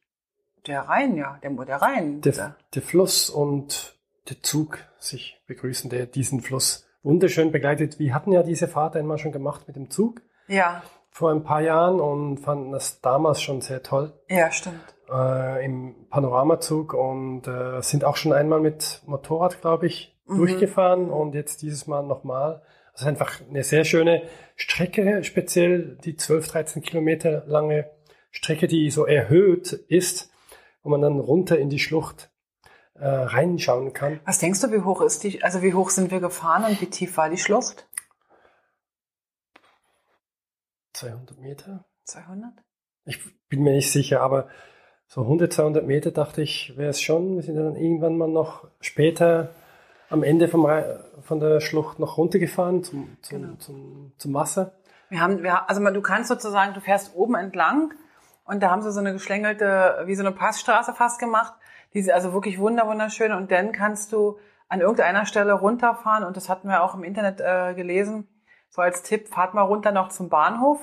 der Rhein, ja, der, der Rhein, der, der Fluss und der Zug sich begrüßen, der diesen Fluss wunderschön begleitet. Wir hatten ja diese Fahrt einmal schon gemacht mit dem Zug ja, vor ein paar Jahren und fanden das damals schon sehr toll ja, stimmt. äh, im Panoramazug und äh, sind auch schon einmal mit Motorrad, glaube ich, Mhm. durchgefahren und jetzt dieses Mal nochmal. Also einfach eine sehr schöne Strecke, speziell die 12, 13 Kilometer lange Strecke, die so erhöht ist, wo man dann runter in die Schlucht äh, reinschauen kann. Was denkst du, wie hoch ist die, also wie hoch sind wir gefahren und wie tief war die Schlucht? 200 Meter? 200? Ich bin mir nicht sicher, aber so 100, 200 Meter dachte ich, wäre es schon. Wir sind dann irgendwann mal noch später am Ende vom, von der Schlucht noch runtergefahren zum, zum, Genau. zum, zum Wasser. Wir haben, wir, also du kannst sozusagen, du fährst oben entlang und da haben sie so eine geschlängelte, wie so eine Passstraße fast gemacht. Die ist also wirklich wunder, wunderschön und dann kannst du an irgendeiner Stelle runterfahren und das hatten wir auch im Internet äh, gelesen. So als Tipp, fahrt mal runter noch zum Bahnhof.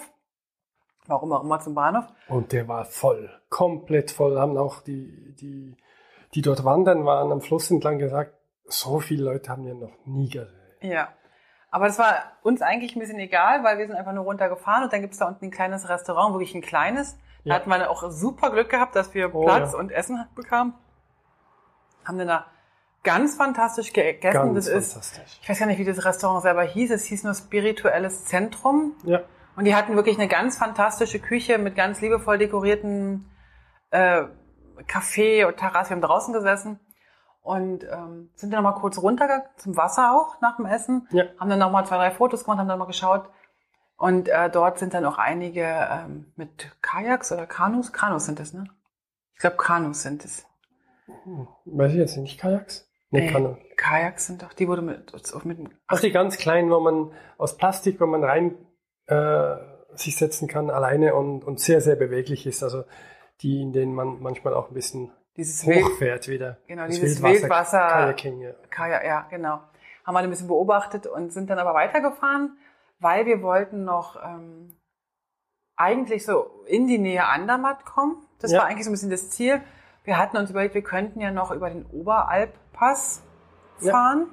Warum auch immer zum Bahnhof. Und der war voll, komplett voll. Haben auch die, die, die dort wandern waren am Fluss entlang gesagt, so viele Leute haben wir noch nie gesehen. Ja. Aber das war uns eigentlich ein bisschen egal, weil wir sind einfach nur runtergefahren und dann gibt's da unten ein kleines Restaurant, wirklich ein kleines. Da Ja. hatten wir auch super Glück gehabt, dass wir Oh, Platz ja. und Essen bekamen. Haben dann da ganz fantastisch gegessen. Ganz das ist, fantastisch. ich weiß gar nicht, wie das Restaurant selber hieß. Es hieß nur Spirituelles Zentrum. Ja, Und die hatten wirklich eine ganz fantastische Küche mit ganz liebevoll dekorierten äh, Café und Terrasse. Wir haben draußen gesessen und ähm, sind dann noch mal kurz runtergegangen zum Wasser auch nach dem Essen. Ja. Haben dann noch mal zwei, drei Fotos gemacht, haben dann mal geschaut. Und äh, dort sind dann auch einige ähm, mit Kajaks oder Kanus. Kanus sind es, ne? Ich glaube, Kanus sind es. weiß ich jetzt nicht, Kajaks? Nee, Kanu. Kajaks sind doch, die wurde mit, mit Also die ganz kleinen, wo man aus Plastik, wo man rein äh, sich setzen kann, alleine und, und sehr, sehr beweglich ist. Also die, in denen man manchmal auch ein bisschen dieses Wild, hochfährt wieder. Genau, Das dieses Wildwasser- Kajaking, ja. Kajak, ja, genau. Haben wir ein bisschen beobachtet und sind dann aber weitergefahren, weil wir wollten noch ähm, eigentlich so in die Nähe Andermatt kommen. Das Ja. war eigentlich so ein bisschen das Ziel. Wir hatten uns überlegt, wir könnten ja noch über den Oberalppass Ja. fahren.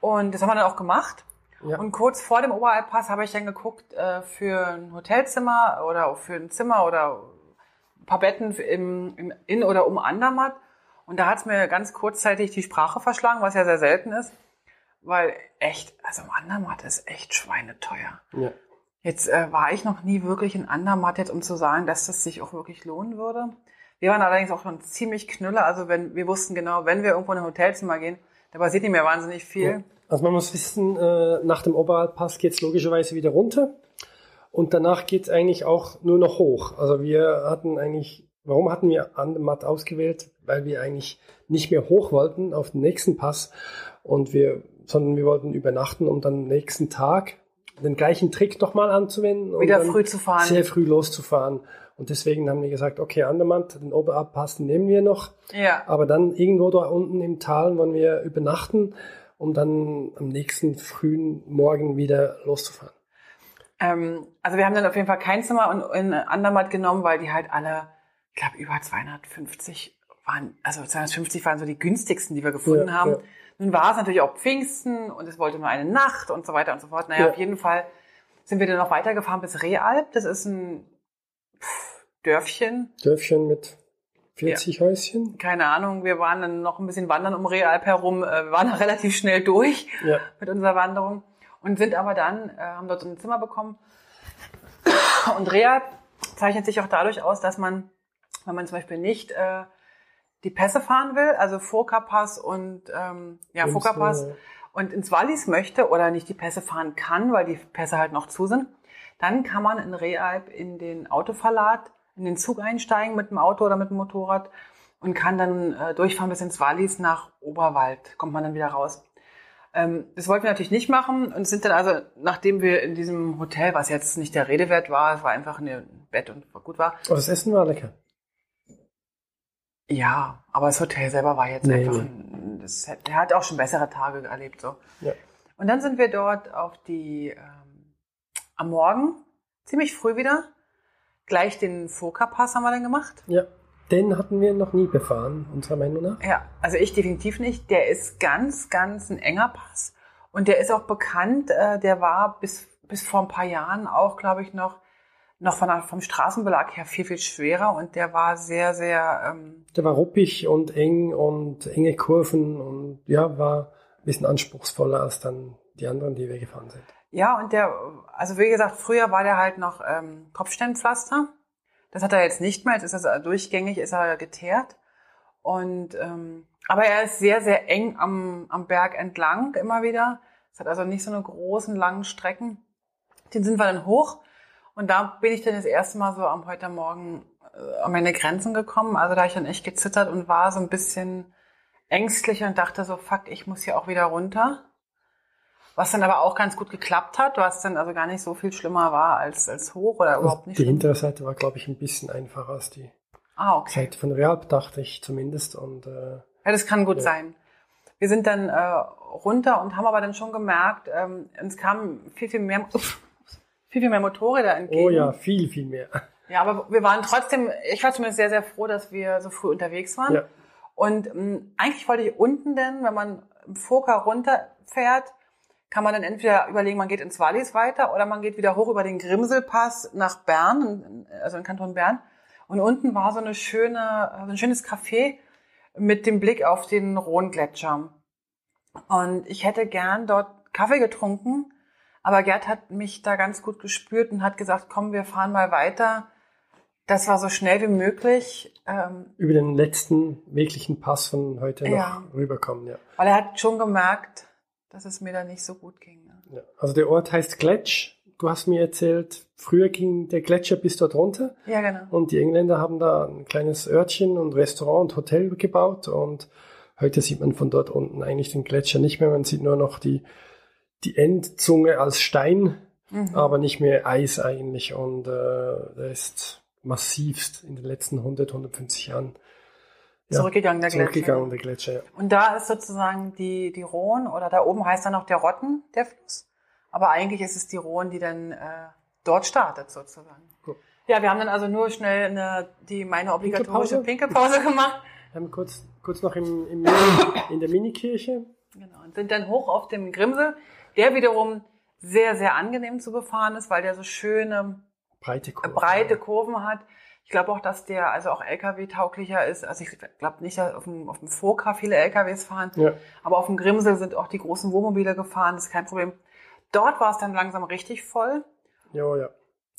Und das haben wir dann auch gemacht. Ja. Und kurz vor dem Oberalppass habe ich dann geguckt äh, für ein Hotelzimmer oder auch für ein Zimmer oder ein paar Betten im, im, in oder um Andermatt. Und da hat es mir ganz kurzzeitig die Sprache verschlagen, was ja sehr selten ist. Weil echt, also Andermatt ist echt schweineteuer. ja. Jetzt äh, war ich noch nie wirklich in Andermatt, jetzt um zu sagen, dass das sich auch wirklich lohnen würde. Wir waren allerdings auch schon ziemlich knülle. Also wenn wir wussten genau, wenn wir irgendwo in ein Hotelzimmer gehen, da passiert nicht mehr wahnsinnig viel. Ja. Also man muss wissen, äh, nach dem Oberalpass geht es logischerweise wieder runter und danach geht es eigentlich auch nur noch hoch. Also wir hatten eigentlich, warum hatten wir Andermatt ausgewählt? Weil wir eigentlich nicht mehr hoch wollten auf den nächsten Pass und wir, sondern wir wollten übernachten, um dann am nächsten Tag den gleichen Trick nochmal anzuwenden. Wieder früh zu fahren. Sehr früh loszufahren. Und deswegen haben wir gesagt, okay, Andermatt, den Oberalpass den nehmen wir noch. Ja. Aber dann irgendwo da unten im Tal wollen wir übernachten, um dann am nächsten frühen Morgen wieder loszufahren. Ähm, also wir haben dann auf jeden Fall kein Zimmer in, in Andermatt genommen, weil die halt alle, ich glaube, über 250 waren, also 250 waren so die günstigsten, die wir gefunden Ja, haben. ja. Nun war es natürlich auch Pfingsten und es wollte nur eine Nacht und so weiter und so fort. Naja, Ja. auf jeden Fall sind wir dann noch weitergefahren bis Realp. Das ist ein Dörfchen, Dörfchen mit 40 Häuschen. keine Ahnung. Wir waren dann noch ein bisschen wandern um Realp herum. Äh, Wir waren relativ schnell durch Ja. mit unserer Wanderung und sind aber dann, äh, haben dort so ein Zimmer bekommen. Und Reha zeichnet sich auch dadurch aus, dass man, wenn man zum Beispiel nicht äh, die Pässe fahren will, also Foka-Pass und ähm, ja, äh, und ins Wallis möchte oder nicht die Pässe fahren kann, weil die Pässe halt noch zu sind, dann kann man in Realp in den Autoverlad, in den Zug einsteigen mit dem Auto oder mit dem Motorrad und kann dann äh, durchfahren bis ins Wallis nach Oberwald, kommt man dann wieder raus. Ähm, das wollten wir natürlich nicht machen und sind dann also, nachdem wir in diesem Hotel, was jetzt nicht der Rede wert war, es war einfach ein Bett und gut war. Aber das Essen war lecker. Ja, aber das Hotel selber war jetzt Nee, einfach, nee. ein, das, hat- der hat auch schon bessere Tage erlebt so. Ja. Und dann sind wir dort auf die, ähm, am Morgen, ziemlich früh wieder, gleich den Foka-Pass haben wir dann gemacht. Ja. Den hatten wir noch nie befahren, unserer Meinung nach. Ja, also ich definitiv nicht. Der ist ganz, ganz ein enger Pass. Und der ist auch bekannt, äh, der war bis, bis vor ein paar Jahren auch, glaube ich, noch, noch von vom Straßenbelag her viel, viel schwerer. Und der war sehr, sehr, ähm, Der war ruppig und eng und enge Kurven und ja, war ein bisschen anspruchsvoller als dann die anderen, die wir gefahren sind. Ja, und der, also wie gesagt, früher war der halt noch ähm, Kopfsteinpflaster. Das hat er jetzt nicht mehr, jetzt ist er durchgängig, ist er geteert. Und ähm, aber er ist sehr, sehr eng am, am Berg entlang immer wieder. Es hat also nicht so eine großen, langen Strecken. Den sind wir dann hoch. Und da bin ich dann das erste Mal so am heute Morgen äh, an meine Grenzen gekommen. Also da habe ich dann echt gezittert und war so ein bisschen ängstlich und dachte so, fuck, ich muss hier auch wieder runter. Was dann aber auch ganz gut geklappt hat, was dann also gar nicht so viel schlimmer war als, als hoch oder überhaupt nicht die schlimm. hintere Seite war, glaube ich, ein bisschen einfacher als die Ah, okay. Seite von Realp, dachte ich zumindest. Und äh, Ja, das kann gut Ja. sein. Wir sind dann äh, runter und haben aber dann schon gemerkt, ähm, uns kamen viel, viel mehr, viel, viel mehr Motorräder entgegen. oh ja, viel, viel mehr. Ja, aber wir waren trotzdem, ich war zumindest sehr, sehr froh, dass wir so früh unterwegs waren. Ja. Und ähm, eigentlich wollte ich unten denn, wenn man im Foka runterfährt, kann man dann entweder überlegen, man geht ins Wallis weiter oder man geht wieder hoch über den Grimselpass nach Bern, also in Kanton Bern. Und unten war so eine schöne, so ein schönes Café mit dem Blick auf den Rhongletscher. Und ich hätte gern dort Kaffee getrunken, aber Gerd hat mich da ganz gut gespürt und hat gesagt, komm, wir fahren mal weiter. Das war so schnell wie möglich, ähm, Über den letzten wirklichen Pass von heute noch Ja. rüberkommen, ja. weil er hat schon gemerkt, dass es mir da nicht so gut ging. Ne? ja. Also der Ort heißt Gletsch. Du hast mir erzählt, früher ging der Gletscher bis dort runter. Ja, genau. Und die Engländer haben da ein kleines Örtchen und Restaurant und Hotel gebaut und heute sieht man von dort unten eigentlich den Gletscher nicht mehr. Man sieht nur noch die, die Endzunge als Stein, Mhm. aber nicht mehr Eis eigentlich. Und äh, der ist massivst in den letzten 100, 150 Jahren ja, Zurückgegangen, der Gletscher. zurückgegangen, der Gletscher. Ja. Und da ist sozusagen die, die Rhone, oder da oben heißt dann noch der Rotten, der Fluss. Aber eigentlich ist es die Rhone, die dann äh, dort startet sozusagen. Gut. Ja, wir haben dann also nur schnell eine, die meine obligatorische Pinkelpause? Pinkelpause gemacht. Wir haben kurz, kurz noch im, im, in der Minikirche. Genau. Und sind dann hoch auf dem Grimsel, der wiederum sehr, sehr angenehm zu befahren ist, weil der so schöne Breite Kurve. breite Kurven hat. Ich glaube auch, dass der also auch LKW-tauglicher ist. Also ich glaube nicht, dass auf dem, auf dem Foka viele LKWs fahren, Ja. aber auf dem Grimsel sind auch die großen Wohnmobile gefahren, das ist kein Problem. Dort war es dann langsam richtig voll. Ja, ja.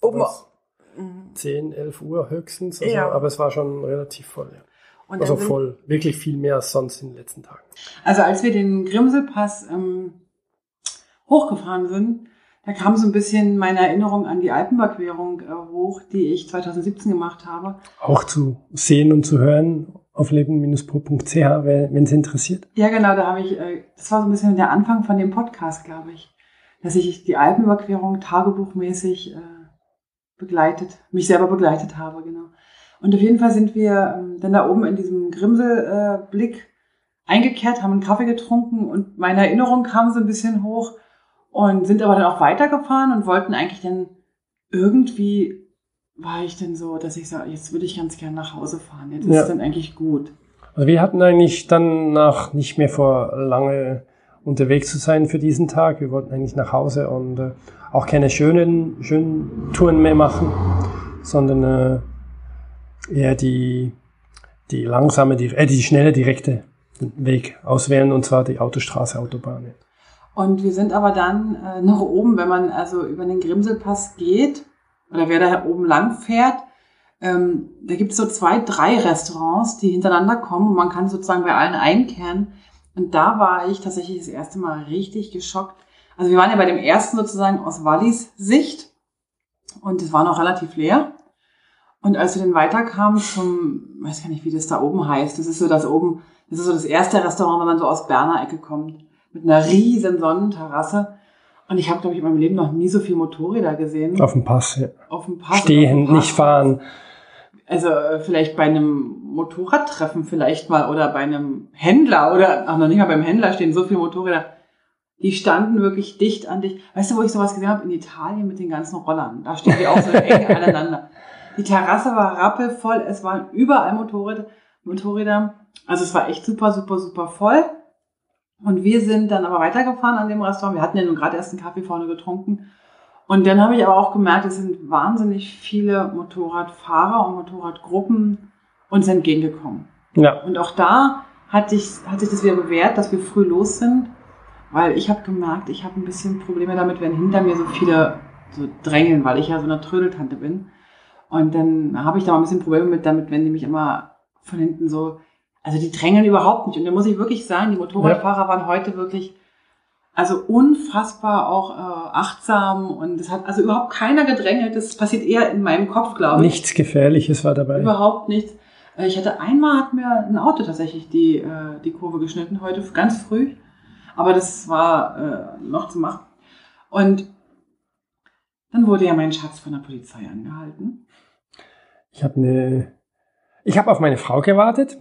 Oben, Das Mhm. 10, 11 Uhr höchstens. Also, Ja. Aber es war schon relativ voll, ja. Und Also voll. Wirklich viel mehr als sonst in den letzten Tagen. Also als wir den Grimselpass ähm, hochgefahren sind, da kam so ein bisschen meine Erinnerung an die Alpenüberquerung äh, hoch, die ich 2017 gemacht habe. Auch zu sehen und zu hören auf leben-pro.ch, wenn es interessiert. Ja, genau, da habe ich, äh, das war so ein bisschen der Anfang von dem Podcast, glaube ich, dass ich die Alpenüberquerung tagebuchmäßig äh, begleitet, mich selber begleitet habe, genau. Und auf jeden Fall sind wir ähm, dann da oben in diesem Grimselblick Blick eingekehrt, haben einen Kaffee getrunken und meine Erinnerung kam so ein bisschen hoch und sind aber dann auch weitergefahren und wollten eigentlich dann irgendwie war ich denn so, dass ich sage, jetzt würde ich ganz gern nach Hause fahren. Jetzt ist Ja. es dann eigentlich gut. Also wir hatten eigentlich dann nach nicht mehr vor lange unterwegs zu sein für diesen Tag. Wir wollten eigentlich nach Hause und äh, auch keine schönen, schönen Touren mehr machen, sondern äh, eher die, die langsame, die, äh, die schnelle, direkte Weg auswählen und zwar die Autostraße, Autobahn. Und wir sind aber dann äh, nach oben, wenn man also über den Grimselpass geht oder wer da oben lang fährt, ähm, da gibt es so zwei, drei Restaurants, die hintereinander kommen und man kann sozusagen bei allen einkehren. Und da war ich tatsächlich das erste Mal richtig geschockt. Also wir waren ja bei dem ersten sozusagen aus Wallis Sicht und es war noch relativ leer. Und als wir dann weiterkamen zum, weiß gar nicht, wie das da oben heißt, das ist so das oben, das ist so das erste Restaurant, wenn man so aus Berner Ecke kommt, mit einer riesen Sonnenterrasse. Und ich habe, glaube ich, in meinem Leben noch nie so viel Motorräder gesehen. Auf dem Pass, ja. Auf dem Pass. Stehen, dem nicht fahren. Also äh, vielleicht bei einem Motorradtreffen vielleicht mal oder bei einem Händler oder ach noch nicht mal beim Händler stehen so viele Motorräder. Die standen wirklich dicht an dich. Weißt du, wo ich sowas gesehen habe? In Italien mit den ganzen Rollern. Da stehen die auch so eng aneinander. Die Terrasse war rappelvoll, es waren überall Motorräder, Motorräder. Also es war echt super, super, super voll. Und wir sind dann aber weitergefahren an dem Restaurant. Wir hatten ja nun gerade erst einen Kaffee vorne getrunken. Und dann habe ich aber auch gemerkt, es sind wahnsinnig viele Motorradfahrer und Motorradgruppen uns entgegengekommen. Ja. Und auch da hat sich, hat sich das wieder bewährt, dass wir früh los sind, weil ich habe gemerkt, ich habe ein bisschen Probleme damit, wenn hinter mir so viele so drängeln, weil ich ja so eine Trödeltante bin. Und dann habe ich da mal ein bisschen Probleme mit damit, wenn die mich immer von hinten so, also die drängeln überhaupt nicht. Und da muss ich wirklich sagen, die Motorradfahrer ja. waren heute wirklich, also unfassbar auch äh, achtsam und es hat also überhaupt keiner gedrängelt. Das passiert eher in meinem Kopf, glaube ich. Nichts Gefährliches war dabei. Überhaupt nichts. Äh, ich hatte einmal hat mir ein Auto tatsächlich die, äh, die Kurve geschnitten, heute ganz früh. Aber das war äh, noch zu machen. Und dann wurde ja mein Schatz von der Polizei angehalten. Ich habe eine, ich habe auf meine Frau gewartet,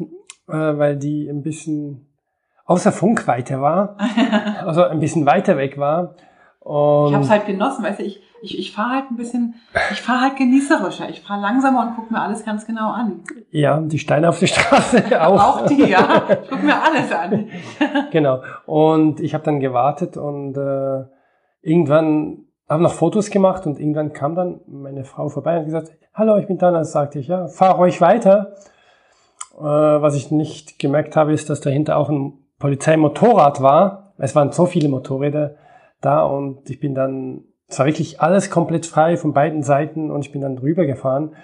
weil die ein bisschen außer Funkweite war, also ein bisschen weiter weg war. Und ich habe es halt genossen, weißt du, ich, ich, ich fahre halt ein bisschen, ich fahre halt genießerischer, ich fahre langsamer und gucke mir alles ganz genau an. Ja, die Steine auf der Straße auch. auch die, ja, ich gucke mir alles an. genau, und ich habe dann gewartet und äh, irgendwann habe noch Fotos gemacht und irgendwann kam dann meine Frau vorbei und gesagt, hallo, ich bin da. Dann sagte ich, ja, fahr ruhig weiter. Äh, was ich nicht gemerkt habe, ist, dass dahinter auch ein Polizeimotorrad war. Es waren so viele Motorräder da und ich bin dann, es war wirklich alles komplett frei von beiden Seiten und ich bin dann rübergefahren.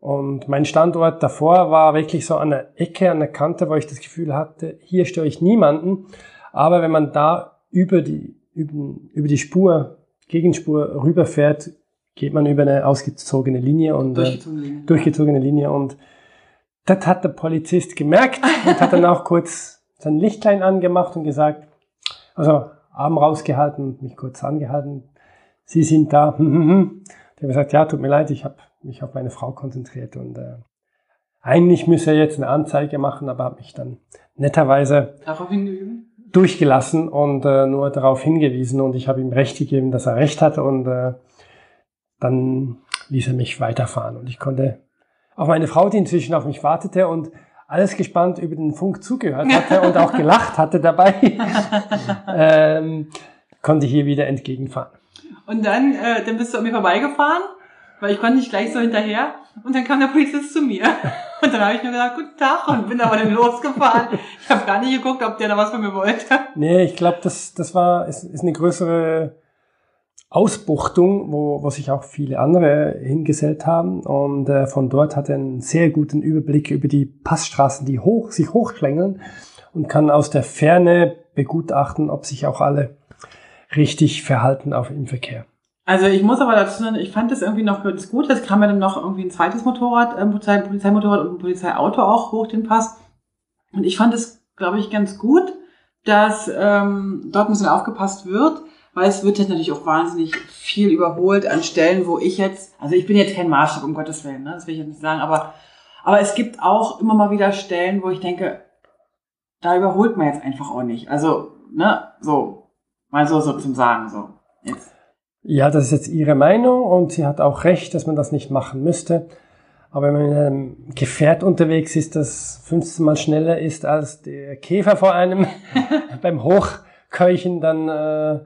Und mein Standort davor war wirklich so an der Ecke, an der Kante, wo ich das Gefühl hatte, hier störe ich niemanden. Aber wenn man da über die, über, über die Spur, Gegenspur rüberfährt, geht man über eine ausgezogene Linie und durchgezogene Linie, äh, durchgezogene Linie und das hat der Polizist gemerkt und hat dann auch kurz sein Lichtlein angemacht und gesagt, also Arm rausgehalten, mich kurz angehalten. Sie sind da. Der hat gesagt, ja, tut mir leid, ich habe mich auf meine Frau konzentriert und äh, eigentlich müsse er jetzt eine Anzeige machen, aber habe mich dann netterweise durchgelassen und äh, nur darauf hingewiesen und ich habe ihm recht gegeben, dass er recht hatte und äh, dann ließ er mich weiterfahren und ich konnte auf meine Frau, die inzwischen auf mich wartete und alles gespannt über den Funk zugehört hatte und auch gelacht hatte dabei, ähm, konnte ich hier wieder entgegenfahren. Und dann, äh, dann bist du an mir vorbeigefahren, weil ich konnte nicht gleich so hinterher. Und dann kam der Polizist zu mir. Und dann habe ich mir gesagt, guten Tag und bin aber dann losgefahren. Ich habe gar nicht geguckt, ob der da was von mir wollte. Nee, ich glaube, das, das war, ist, ist eine größere Ausbuchtung, wo, wo sich auch viele andere hingesellt haben. Und äh, von dort hat er einen sehr guten Überblick über die Passstraßen, die hoch, sich hochschlängeln und kann aus der Ferne begutachten, ob sich auch alle richtig verhalten auf im Verkehr. Also ich muss aber dazu sagen, ich fand das irgendwie noch ganz gut. Es kam ja dann noch irgendwie ein zweites Motorrad, ein Polizei, Polizeimotorrad und ein Polizeiauto auch hoch den Pass. Und ich fand es, glaube ich, ganz gut, dass ähm, dort ein bisschen aufgepasst wird weil es wird jetzt natürlich auch wahnsinnig viel überholt an Stellen, wo ich jetzt, also ich bin jetzt kein Maßstab, um Gottes Willen, ne? das will ich jetzt nicht sagen, aber, aber es gibt auch immer mal wieder Stellen, wo ich denke, da überholt man jetzt einfach auch nicht. Also, ne, so, mal so, so zum Sagen, so, jetzt. Ja, das ist jetzt Ihre Meinung und sie hat auch recht, dass man das nicht machen müsste. Aber wenn man in einem Gefährt unterwegs ist, das 15 Mal schneller ist als der Käfer vor einem beim Hochkeuchen, dann äh,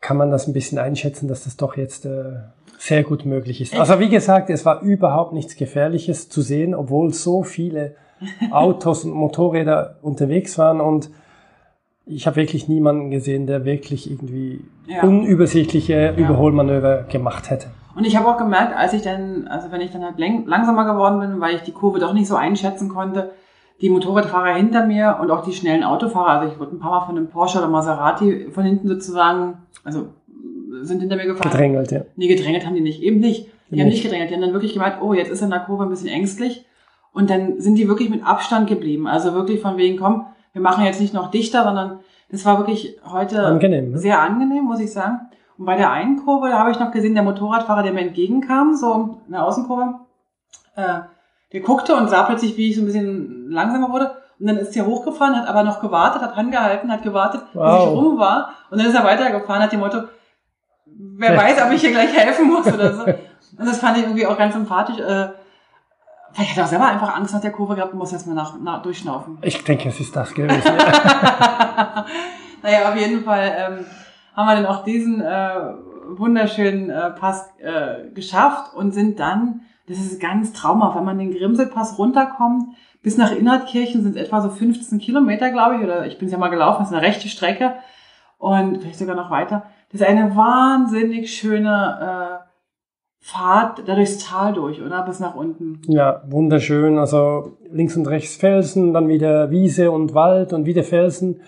kann man das ein bisschen einschätzen, dass das doch jetzt äh, sehr gut möglich ist. Also wie gesagt, es war überhaupt nichts Gefährliches zu sehen, obwohl so viele Autos und Motorräder unterwegs waren und ich habe wirklich niemanden gesehen, der wirklich irgendwie ja. unübersichtliche ja. Überholmanöver gemacht hätte. Und ich habe auch gemerkt, als ich dann, also wenn ich dann halt langsamer geworden bin, weil ich die Kurve doch nicht so einschätzen konnte, die Motorradfahrer hinter mir und auch die schnellen Autofahrer, also ich wurde ein paar Mal von einem Porsche oder Maserati von hinten sozusagen, also sind hinter mir gefahren. Gedrängelt, ja. Nee, gedrängelt haben die nicht, eben nicht. Die haben nicht gedrängelt, die haben dann wirklich gemeint, oh, jetzt ist er in der Kurve ein bisschen ängstlich. Und dann sind die wirklich mit Abstand geblieben. Also wirklich von wegen, komm, wir machen jetzt nicht noch dichter, sondern das war wirklich heute Angenehm, ne? sehr angenehm, muss ich sagen. Und bei der einen Kurve, da habe ich noch gesehen, der Motorradfahrer, der mir entgegenkam, so in der Außenkurve, äh, der guckte und sah plötzlich, wie ich so ein bisschen langsamer wurde. Und dann ist er hochgefahren, hat aber noch gewartet, hat angehalten, hat gewartet, bis Wow. ich rum war. Und dann ist er weitergefahren, hat die Motto, wer weiß, ob ich hier gleich helfen muss oder so. Und das fand ich irgendwie auch ganz sympathisch. Äh, vielleicht hat er auch selber einfach Angst nach der Kurve gehabt und muss erstmal nach, nach, durchschnaufen. Ich denke, es ist das gewesen. Ja. naja, auf jeden Fall ähm, haben wir dann auch diesen äh, wunderschönen äh, Pass äh, geschafft und sind dann, das ist ganz traumhaft, wenn man den Grimselpass runterkommt, bis nach Innertkirchen sind es etwa so 15 Kilometer, glaube ich, oder ich bin ja mal gelaufen, das ist eine rechte Strecke und vielleicht sogar noch weiter. Das ist eine wahnsinnig schöne äh, Fahrt da durchs Tal durch, oder? Bis nach unten. ja, wunderschön. Also links und rechts Felsen, dann wieder Wiese und Wald und wieder Felsen.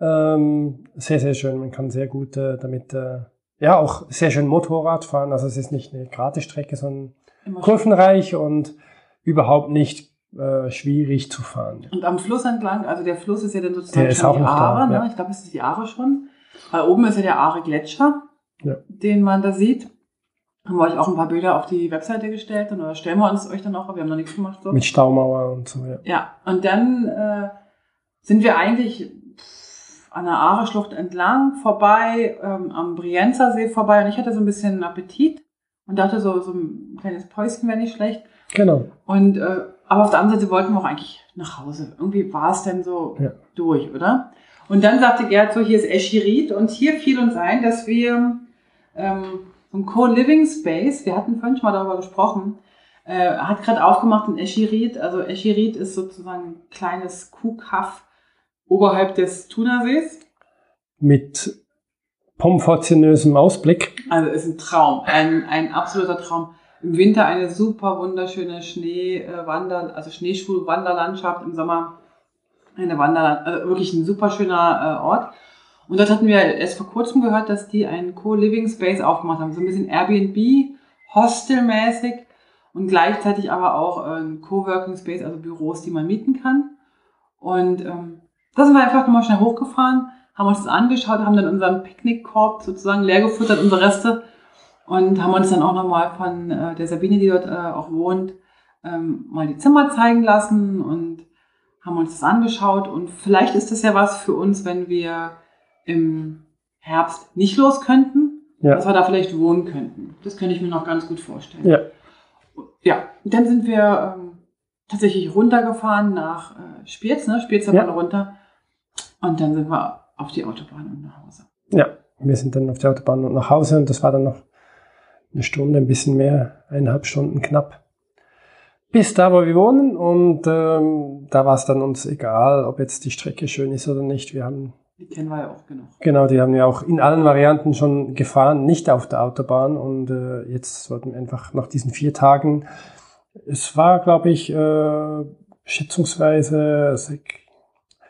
Ähm, sehr, sehr schön. Man kann sehr gut äh, damit, äh, ja, auch sehr schön Motorrad fahren. Also es ist nicht eine gerade Strecke, sondern. Kurvenreich und überhaupt nicht äh, schwierig zu fahren. Und am Fluss entlang, also der Fluss ist ja dann sozusagen Der ist auch die noch da, Aare, ne? ja. Ich glaube, es ist die Aare schon. Weil oben ist ja der Aare Gletscher, Ja. den man da sieht. Haben wir euch auch ein paar Bilder auf die Webseite gestellt und oder stellen wir uns euch dann auch, wir haben noch nichts gemacht so. Mit Staumauer und so, ja. Ja, und dann äh, sind wir eigentlich an der Aare-Schlucht entlang, vorbei, ähm, am Brienzer See vorbei und ich hatte so ein bisschen Appetit und dachte so, so ein kleines Päuschen wäre nicht schlecht. Genau. Und äh, aber auf der anderen Seite wollten wir auch eigentlich nach Hause. Irgendwie war es denn so Ja. durch, oder? Und dann sagte Gerd so, hier ist Eschirit und hier fiel uns ein, dass wir ähm, so ein Co-Living Space, wir hatten vorhin schon mal darüber gesprochen, äh, hat gerade aufgemacht in Eschirit. Also Eschirit ist sozusagen ein kleines Kuhkaff oberhalb des Thunersees. Mit pomforzinösem Ausblick. Also ist ein Traum, ein, ein absoluter Traum. Im Winter eine super wunderschöne Schneewander, also Schneeschuhwanderlandschaft, im Sommer eine Wanderland, also wirklich ein super schöner äh, Ort. Und dort hatten wir erst vor kurzem gehört, dass die einen Co-Living Space aufgemacht haben, so ein bisschen Airbnb, Hostel-mäßig und gleichzeitig aber auch äh, ein Coworking Space, also Büros, die man mieten kann. Und ähm, da sind wir einfach nochmal schnell hochgefahren, haben uns das angeschaut, haben dann unseren Picknickkorb sozusagen leer gefuttert, unsere Reste und haben uns dann auch nochmal von äh, der Sabine, die dort äh, auch wohnt, ähm, mal die Zimmer zeigen lassen und haben uns das angeschaut und vielleicht ist das ja was für uns, wenn wir im Herbst nicht los könnten, Ja. dass wir da vielleicht wohnen könnten. Das könnte ich mir noch ganz gut vorstellen. Ja. Ja, und dann sind wir ähm, tatsächlich runtergefahren nach äh, Spiez, ne? Spiez Ja. ja. runter. Und dann sind wir auf die Autobahn und nach Hause. Ja, wir sind dann auf der Autobahn und nach Hause und das war dann noch eine Stunde, ein bisschen mehr, eineinhalb Stunden knapp. Bis da, wo wir wohnen und ähm, da war es dann uns egal, ob jetzt die Strecke schön ist oder nicht. Wir haben, Die kennen wir ja auch genug. genau, die haben wir auch in allen Varianten schon gefahren, nicht auf der Autobahn und äh, jetzt sollten wir einfach nach diesen vier Tagen, es war, glaube ich, äh, schätzungsweise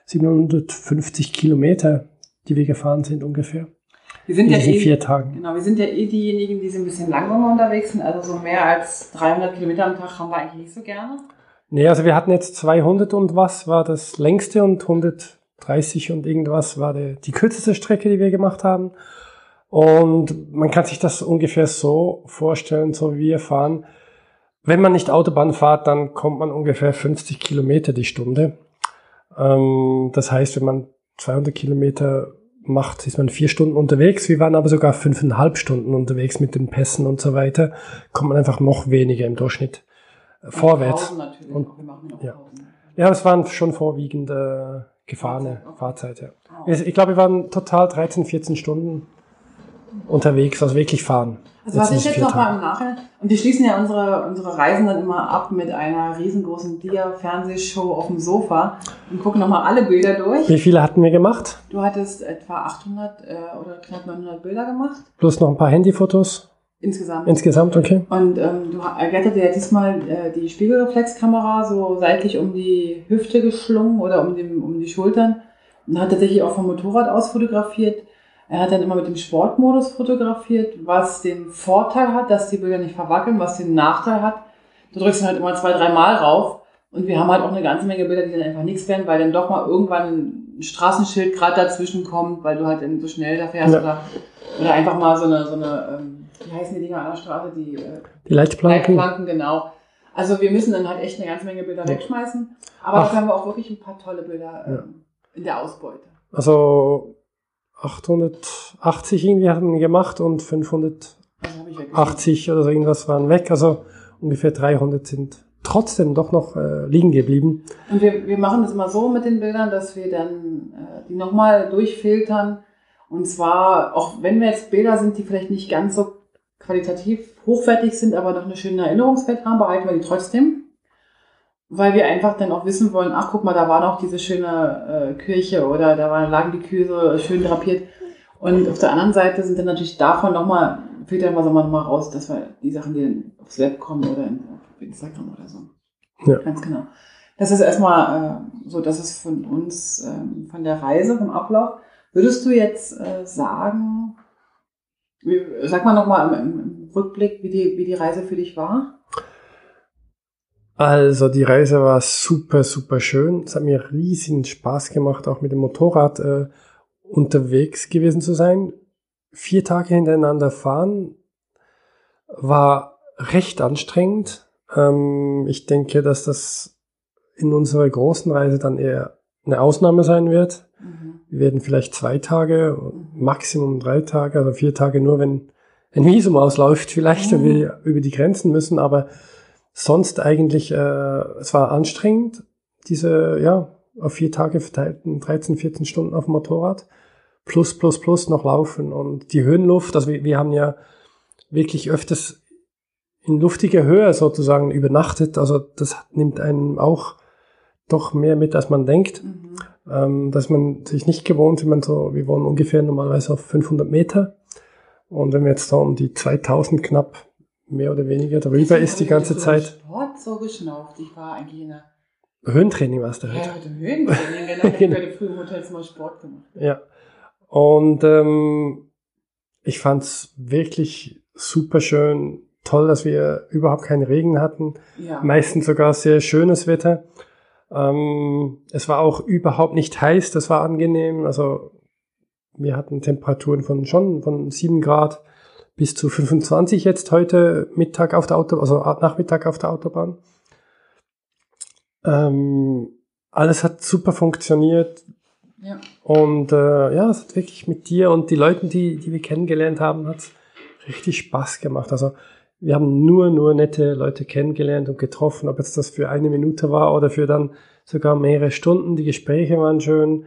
750 Kilometer, die wir gefahren sind ungefähr. Wir sind In ja diesen eh, vier Tagen. genau, wir sind ja eh diejenigen, die so ein bisschen langsamer unterwegs sind. Also so mehr als 300 Kilometer am Tag haben wir eigentlich nicht so gerne. Nee, also wir hatten jetzt 200 und was war das längste und 130 und irgendwas war der, die kürzeste Strecke, die wir gemacht haben. Und man kann sich das ungefähr so vorstellen, so wie wir fahren. Wenn man nicht Autobahn fährt, dann kommt man ungefähr 50 Kilometer die Stunde. Ähm, das heißt, wenn man 200 Kilometer macht, ist man vier Stunden unterwegs. Wir waren aber sogar fünfeinhalb Stunden unterwegs mit den Pässen und so weiter. Kommt man einfach noch weniger im Durchschnitt äh, vorwärts. Und- machen auch ja. Ja, es waren schon vorwiegend äh, gefahrene Fahrzeit, ja. Oh. Ich ich glaube, wir waren total 13, 14 Stunden unterwegs, also wirklich fahren. Also was ich jetzt vier noch mal Tagen. im Nachhinein, und wir schließen ja unsere, unsere Reisen dann immer ab mit einer riesengroßen Dia-Fernsehshow auf dem Sofa und gucken nochmal alle Bilder durch. Wie viele hatten wir gemacht? Du hattest etwa 800 äh, oder knapp 900 Bilder gemacht Plus noch ein paar Handyfotos insgesamt. insgesamt, okay? Und ähm, du ergattert ja diesmal äh, die Spiegelreflexkamera so seitlich um die Hüfte geschlungen oder um, den, um die Schultern und hat tatsächlich auch vom Motorrad aus fotografiert. Er hat dann immer mit dem Sportmodus fotografiert, was den Vorteil hat, dass die Bilder nicht verwackeln, was den Nachteil hat. Du drückst dann halt immer zwei, drei Mal rauf und wir haben halt auch eine ganze Menge Bilder, die dann einfach nichts werden, weil dann doch mal irgendwann ein Straßenschild gerade dazwischen kommt, weil du halt dann so schnell da fährst ja. oder, oder einfach mal so eine, so eine ähm, wie heißen die Dinger an der Straße? Die, äh, die Leitplanken. Leitplanken, genau. Also wir müssen dann halt echt eine ganze Menge Bilder ja. wegschmeißen, aber Ach. da haben wir auch wirklich ein paar tolle Bilder ähm, ja. in der Ausbeute. Also 880 irgendwie wir gemacht und 580 oder so irgendwas waren weg. Also ungefähr 300 sind trotzdem doch noch äh, liegen geblieben. Und wir, wir machen das immer so mit den Bildern, dass wir dann äh, die nochmal durchfiltern. Und zwar, auch wenn wir jetzt Bilder sind, die vielleicht nicht ganz so qualitativ hochwertig sind, aber noch eine schöne Erinnerungswert haben, behalten wir die trotzdem. Weil wir einfach dann auch wissen wollen, ach guck mal, da war noch diese schöne äh, Kirche oder da waren, lagen die Kühe so schön drapiert. Und auf der anderen Seite sind dann natürlich davon nochmal, filtern wir es nochmal raus, dass wir die Sachen, die dann aufs Web kommen oder in, Instagram oder so. Ja. Ganz genau. Das ist erstmal äh, so, das ist von uns, äh, von der Reise, vom Ablauf. Würdest du jetzt äh, sagen, wie, sag mal nochmal im, im Rückblick, wie die, wie die Reise für dich war? Also die Reise war super, super schön. Es hat mir riesigen Spaß gemacht, auch mit dem Motorrad äh, unterwegs gewesen zu sein. Vier Tage hintereinander fahren war recht anstrengend. Ähm, ich denke, dass das in unserer großen Reise dann eher eine Ausnahme sein wird. Mhm. Wir werden vielleicht zwei Tage, Maximum drei Tage, also vier Tage nur, wenn ein Visum ausläuft vielleicht mhm. und wir über die Grenzen müssen, aber sonst eigentlich, äh, es war anstrengend, diese, ja, auf vier Tage verteilten 13, 14 Stunden auf dem Motorrad, plus, plus, plus noch laufen und die Höhenluft, also wir, wir haben ja wirklich öfters in luftiger Höhe sozusagen übernachtet. Also das nimmt einen auch doch mehr mit, als man denkt. Mhm. Ähm, dass man sich nicht gewohnt, wenn man so, wir wohnen ungefähr normalerweise auf 500 Meter. Und wenn wir jetzt so um die 2000 knapp mehr oder weniger darüber ist die ganze Zeit. Sport so geschnauft. Ich war eigentlich in der Höhentraining warst du heute. Ja, heute Höhentraining, genau. Ich habe früher im Hotelzimmer Sport gemacht. Ja. Und ähm, ich fand's wirklich super schön, toll, dass wir überhaupt keinen Regen hatten. Ja. Meistens sogar sehr schönes Wetter. Ähm, es war auch überhaupt nicht heiß, das war angenehm. Also wir hatten Temperaturen von schon von 7 Grad bis zu 25 jetzt heute Mittag auf der Autobahn, also Nachmittag auf der Autobahn. Ähm, alles hat super funktioniert. Ja. Und äh, ja, es hat wirklich mit dir und die Leuten, die, die wir kennengelernt haben, hat richtig Spaß gemacht. Also wir haben nur, nur nette Leute kennengelernt und getroffen, ob jetzt das für eine Minute war oder für dann sogar mehrere Stunden. Die Gespräche waren schön,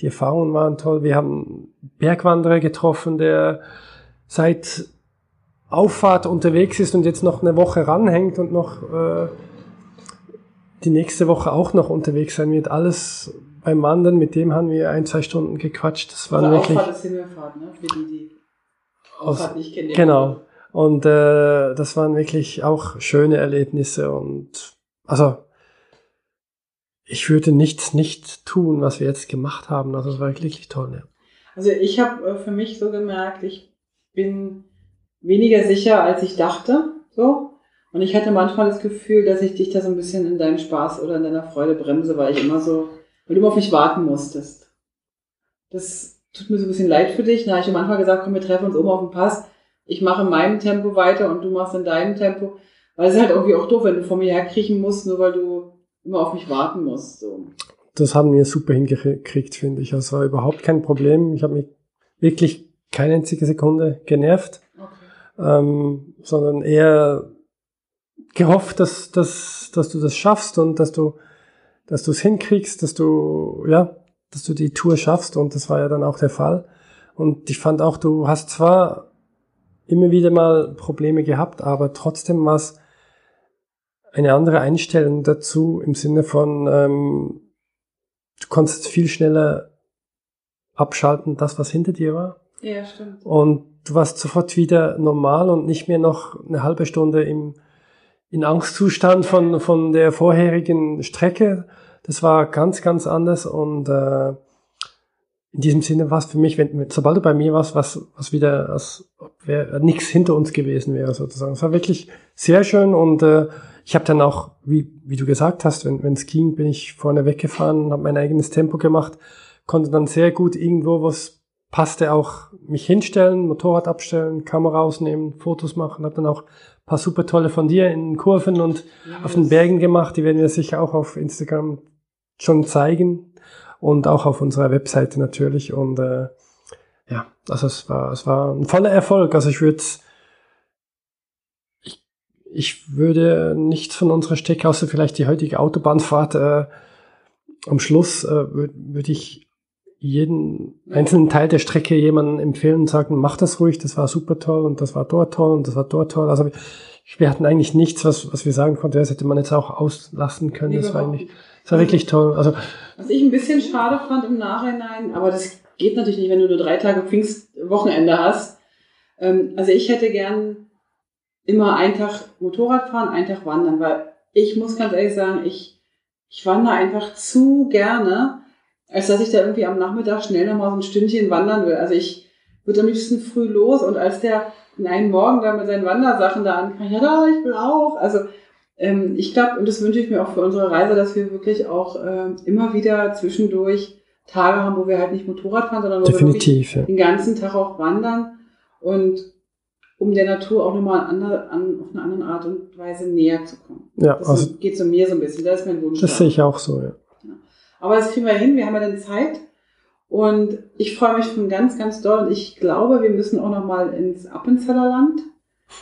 die Erfahrungen waren toll. Wir haben Bergwanderer getroffen, der seit Auffahrt unterwegs ist und jetzt noch eine Woche ranhängt und noch äh, die nächste Woche auch noch unterwegs sein wird. Alles beim Wandern, mit dem haben wir ein, zwei Stunden gequatscht. Das war also wirklich. Auffahrt ist Himmelfahrt, ne? Für die, die Auffahrt aus, nicht kennen. Genau. Und äh, das waren wirklich auch schöne Erlebnisse und also ich würde nichts nicht tun, was wir jetzt gemacht haben. Also es war wirklich toll. Ja. Also ich habe äh, für mich so gemerkt, ich bin weniger sicher, als ich dachte. So. Und ich hatte manchmal das Gefühl, dass ich dich da so ein bisschen in deinem Spaß oder in deiner Freude bremse, weil ich immer so, weil du immer auf mich warten musstest. Das tut mir so ein bisschen leid für dich. Da habe ich am Anfang gesagt, komm, wir treffen uns oben auf dem Pass ich mache in meinem Tempo weiter und du machst in deinem Tempo. Weil es ist halt irgendwie auch doof, wenn du vor mir herkriechen musst, nur weil du immer auf mich warten musst. So. Das haben wir super hingekriegt, finde ich. Also es war überhaupt kein Problem. Ich habe mich wirklich keine einzige Sekunde genervt, okay. ähm, sondern eher gehofft, dass, dass, dass du das schaffst und dass du dass du es hinkriegst, dass du ja, dass du die Tour schaffst und das war ja dann auch der Fall. Und ich fand auch, du hast zwar immer wieder mal Probleme gehabt, aber trotzdem war es eine andere Einstellung dazu im Sinne von, ähm, du konntest viel schneller abschalten, das, was hinter dir war. Ja, stimmt. Und du warst sofort wieder normal und nicht mehr noch eine halbe Stunde im, in Angstzustand von, von der vorherigen Strecke. Das war ganz, ganz anders und äh, in diesem Sinne war es für mich, wenn, sobald du bei mir warst, was, was wieder, als ob nichts hinter uns gewesen wäre, sozusagen. Es war wirklich sehr schön und äh, ich habe dann auch, wie, wie du gesagt hast, wenn es ging, bin ich vorne weggefahren habe mein eigenes Tempo gemacht, konnte dann sehr gut irgendwo, was passte, auch mich hinstellen, Motorrad abstellen, Kamera rausnehmen, Fotos machen, habe dann auch paar super tolle von dir in Kurven und yes. auf den Bergen gemacht, die werden wir sicher auch auf Instagram schon zeigen und auch auf unserer Webseite natürlich. Und äh, ja, also es war es war ein voller Erfolg, also ich würde ich würde nichts von unserer Strecke, außer vielleicht die heutige Autobahnfahrt, äh, am Schluss äh, würde würd ich jeden einzelnen Teil der Strecke jemandem empfehlen und sagen, mach das ruhig, das war super toll und das war dort toll und das war dort toll. Also wir hatten eigentlich nichts, was, was wir sagen konnten, das hätte man jetzt auch auslassen können. Das war eigentlich, das war wirklich toll. Also, was ich ein bisschen schade fand im Nachhinein, aber das geht natürlich nicht, wenn du nur drei Tage Pfingstwochenende hast. Ähm, also ich hätte gern immer einen Tag Motorrad fahren, einen Tag wandern, weil ich muss ganz ehrlich sagen, ich, ich wandere einfach zu gerne, als dass ich da irgendwie am Nachmittag schnell nochmal so ein Stündchen wandern will. Also ich würde am liebsten früh los und als der in einen Morgen da mit seinen Wandersachen da ankam, ja da, ich will auch. Also ähm, ich glaube, und das wünsche ich mir auch für unsere Reise, dass wir wirklich auch äh, immer wieder zwischendurch Tage haben, wo wir halt nicht Motorrad fahren, sondern wo Definitiv, wir ja. den ganzen Tag auch wandern. Und um der Natur auch nochmal an, an, auf eine andere Art und Weise näher zu kommen. Ja, das also, geht so mir so ein bisschen, das ist mein Wunsch. Das sehe ich auch so, ja. Aber das kriegen wir hin, wir haben ja dann Zeit und ich freue mich schon ganz, ganz doll und ich glaube, wir müssen auch nochmal ins Appenzellerland,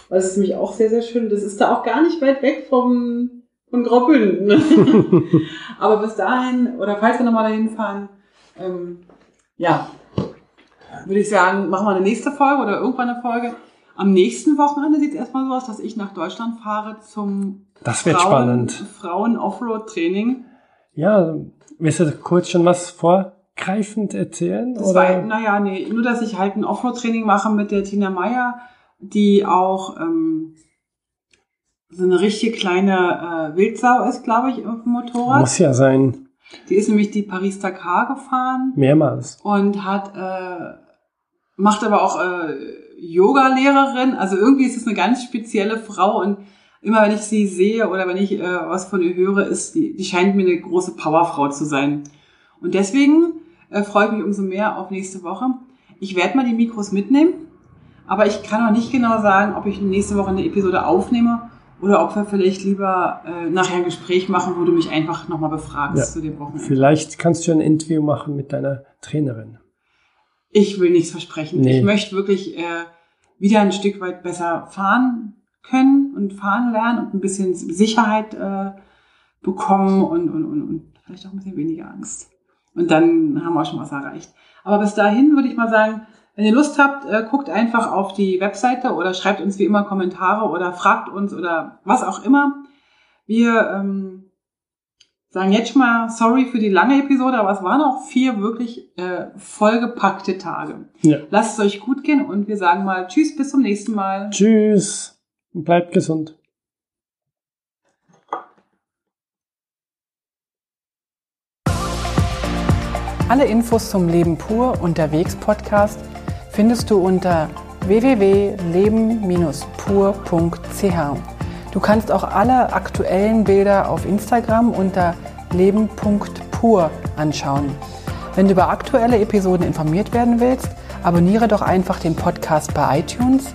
weil es ist nämlich auch sehr, sehr schön. Das ist da auch gar nicht weit weg vom, von Graubünden. Aber bis dahin, oder falls wir nochmal dahin fahren, ähm, ja, würde ich sagen, machen wir eine nächste Folge oder irgendwann eine Folge. Am nächsten Wochenende sieht es erstmal so aus, dass ich nach Deutschland fahre zum das wird Frauen, spannend. Frauen Offroad-Training. Ja, willst du kurz schon was vorgreifend erzählen? Das oder? War, naja, nee, nur dass ich halt ein Offroad-Training mache mit der Tina Meyer, die auch ähm, so eine richtige kleine äh, Wildsau ist, glaube ich, auf dem Motorrad. Muss ja sein. Die ist nämlich die Paris-Dakar gefahren. Mehrmals. Und hat, äh, macht aber auch äh, Yoga-Lehrerin. Also irgendwie ist es eine ganz spezielle Frau und immer wenn ich sie sehe oder wenn ich äh, was von ihr höre, ist die, die scheint mir eine große Powerfrau zu sein. Und deswegen äh, freue ich mich umso mehr auf nächste Woche. Ich werde mal die Mikros mitnehmen, aber ich kann noch nicht genau sagen, ob ich nächste Woche eine Episode aufnehme oder ob wir vielleicht lieber äh, nachher ein Gespräch machen, wo du mich einfach nochmal befragst ja, zu dem Wochenende. Vielleicht kannst du ein Interview machen mit deiner Trainerin. Ich will nichts versprechen. Nee. Ich möchte wirklich äh, wieder ein Stück weit besser fahren können und fahren lernen und ein bisschen Sicherheit äh, bekommen und, und, und, und vielleicht auch ein bisschen weniger Angst. Und dann haben wir auch schon was erreicht. Aber bis dahin würde ich mal sagen, wenn ihr Lust habt, äh, guckt einfach auf die Webseite oder schreibt uns wie immer Kommentare oder fragt uns oder was auch immer. Wir ähm, sagen jetzt schon mal sorry für die lange Episode, aber es waren auch vier wirklich äh, vollgepackte Tage. Ja. Lasst es euch gut gehen und wir sagen mal Tschüss, bis zum nächsten Mal. Tschüss und bleibt gesund. Alle Infos zum Leben pur unterwegs Podcast findest du unter www.leben-pur.ch. Du kannst auch alle aktuellen Bilder auf Instagram unter leben.pur anschauen. Wenn du über aktuelle Episoden informiert werden willst, abonniere doch einfach den Podcast bei iTunes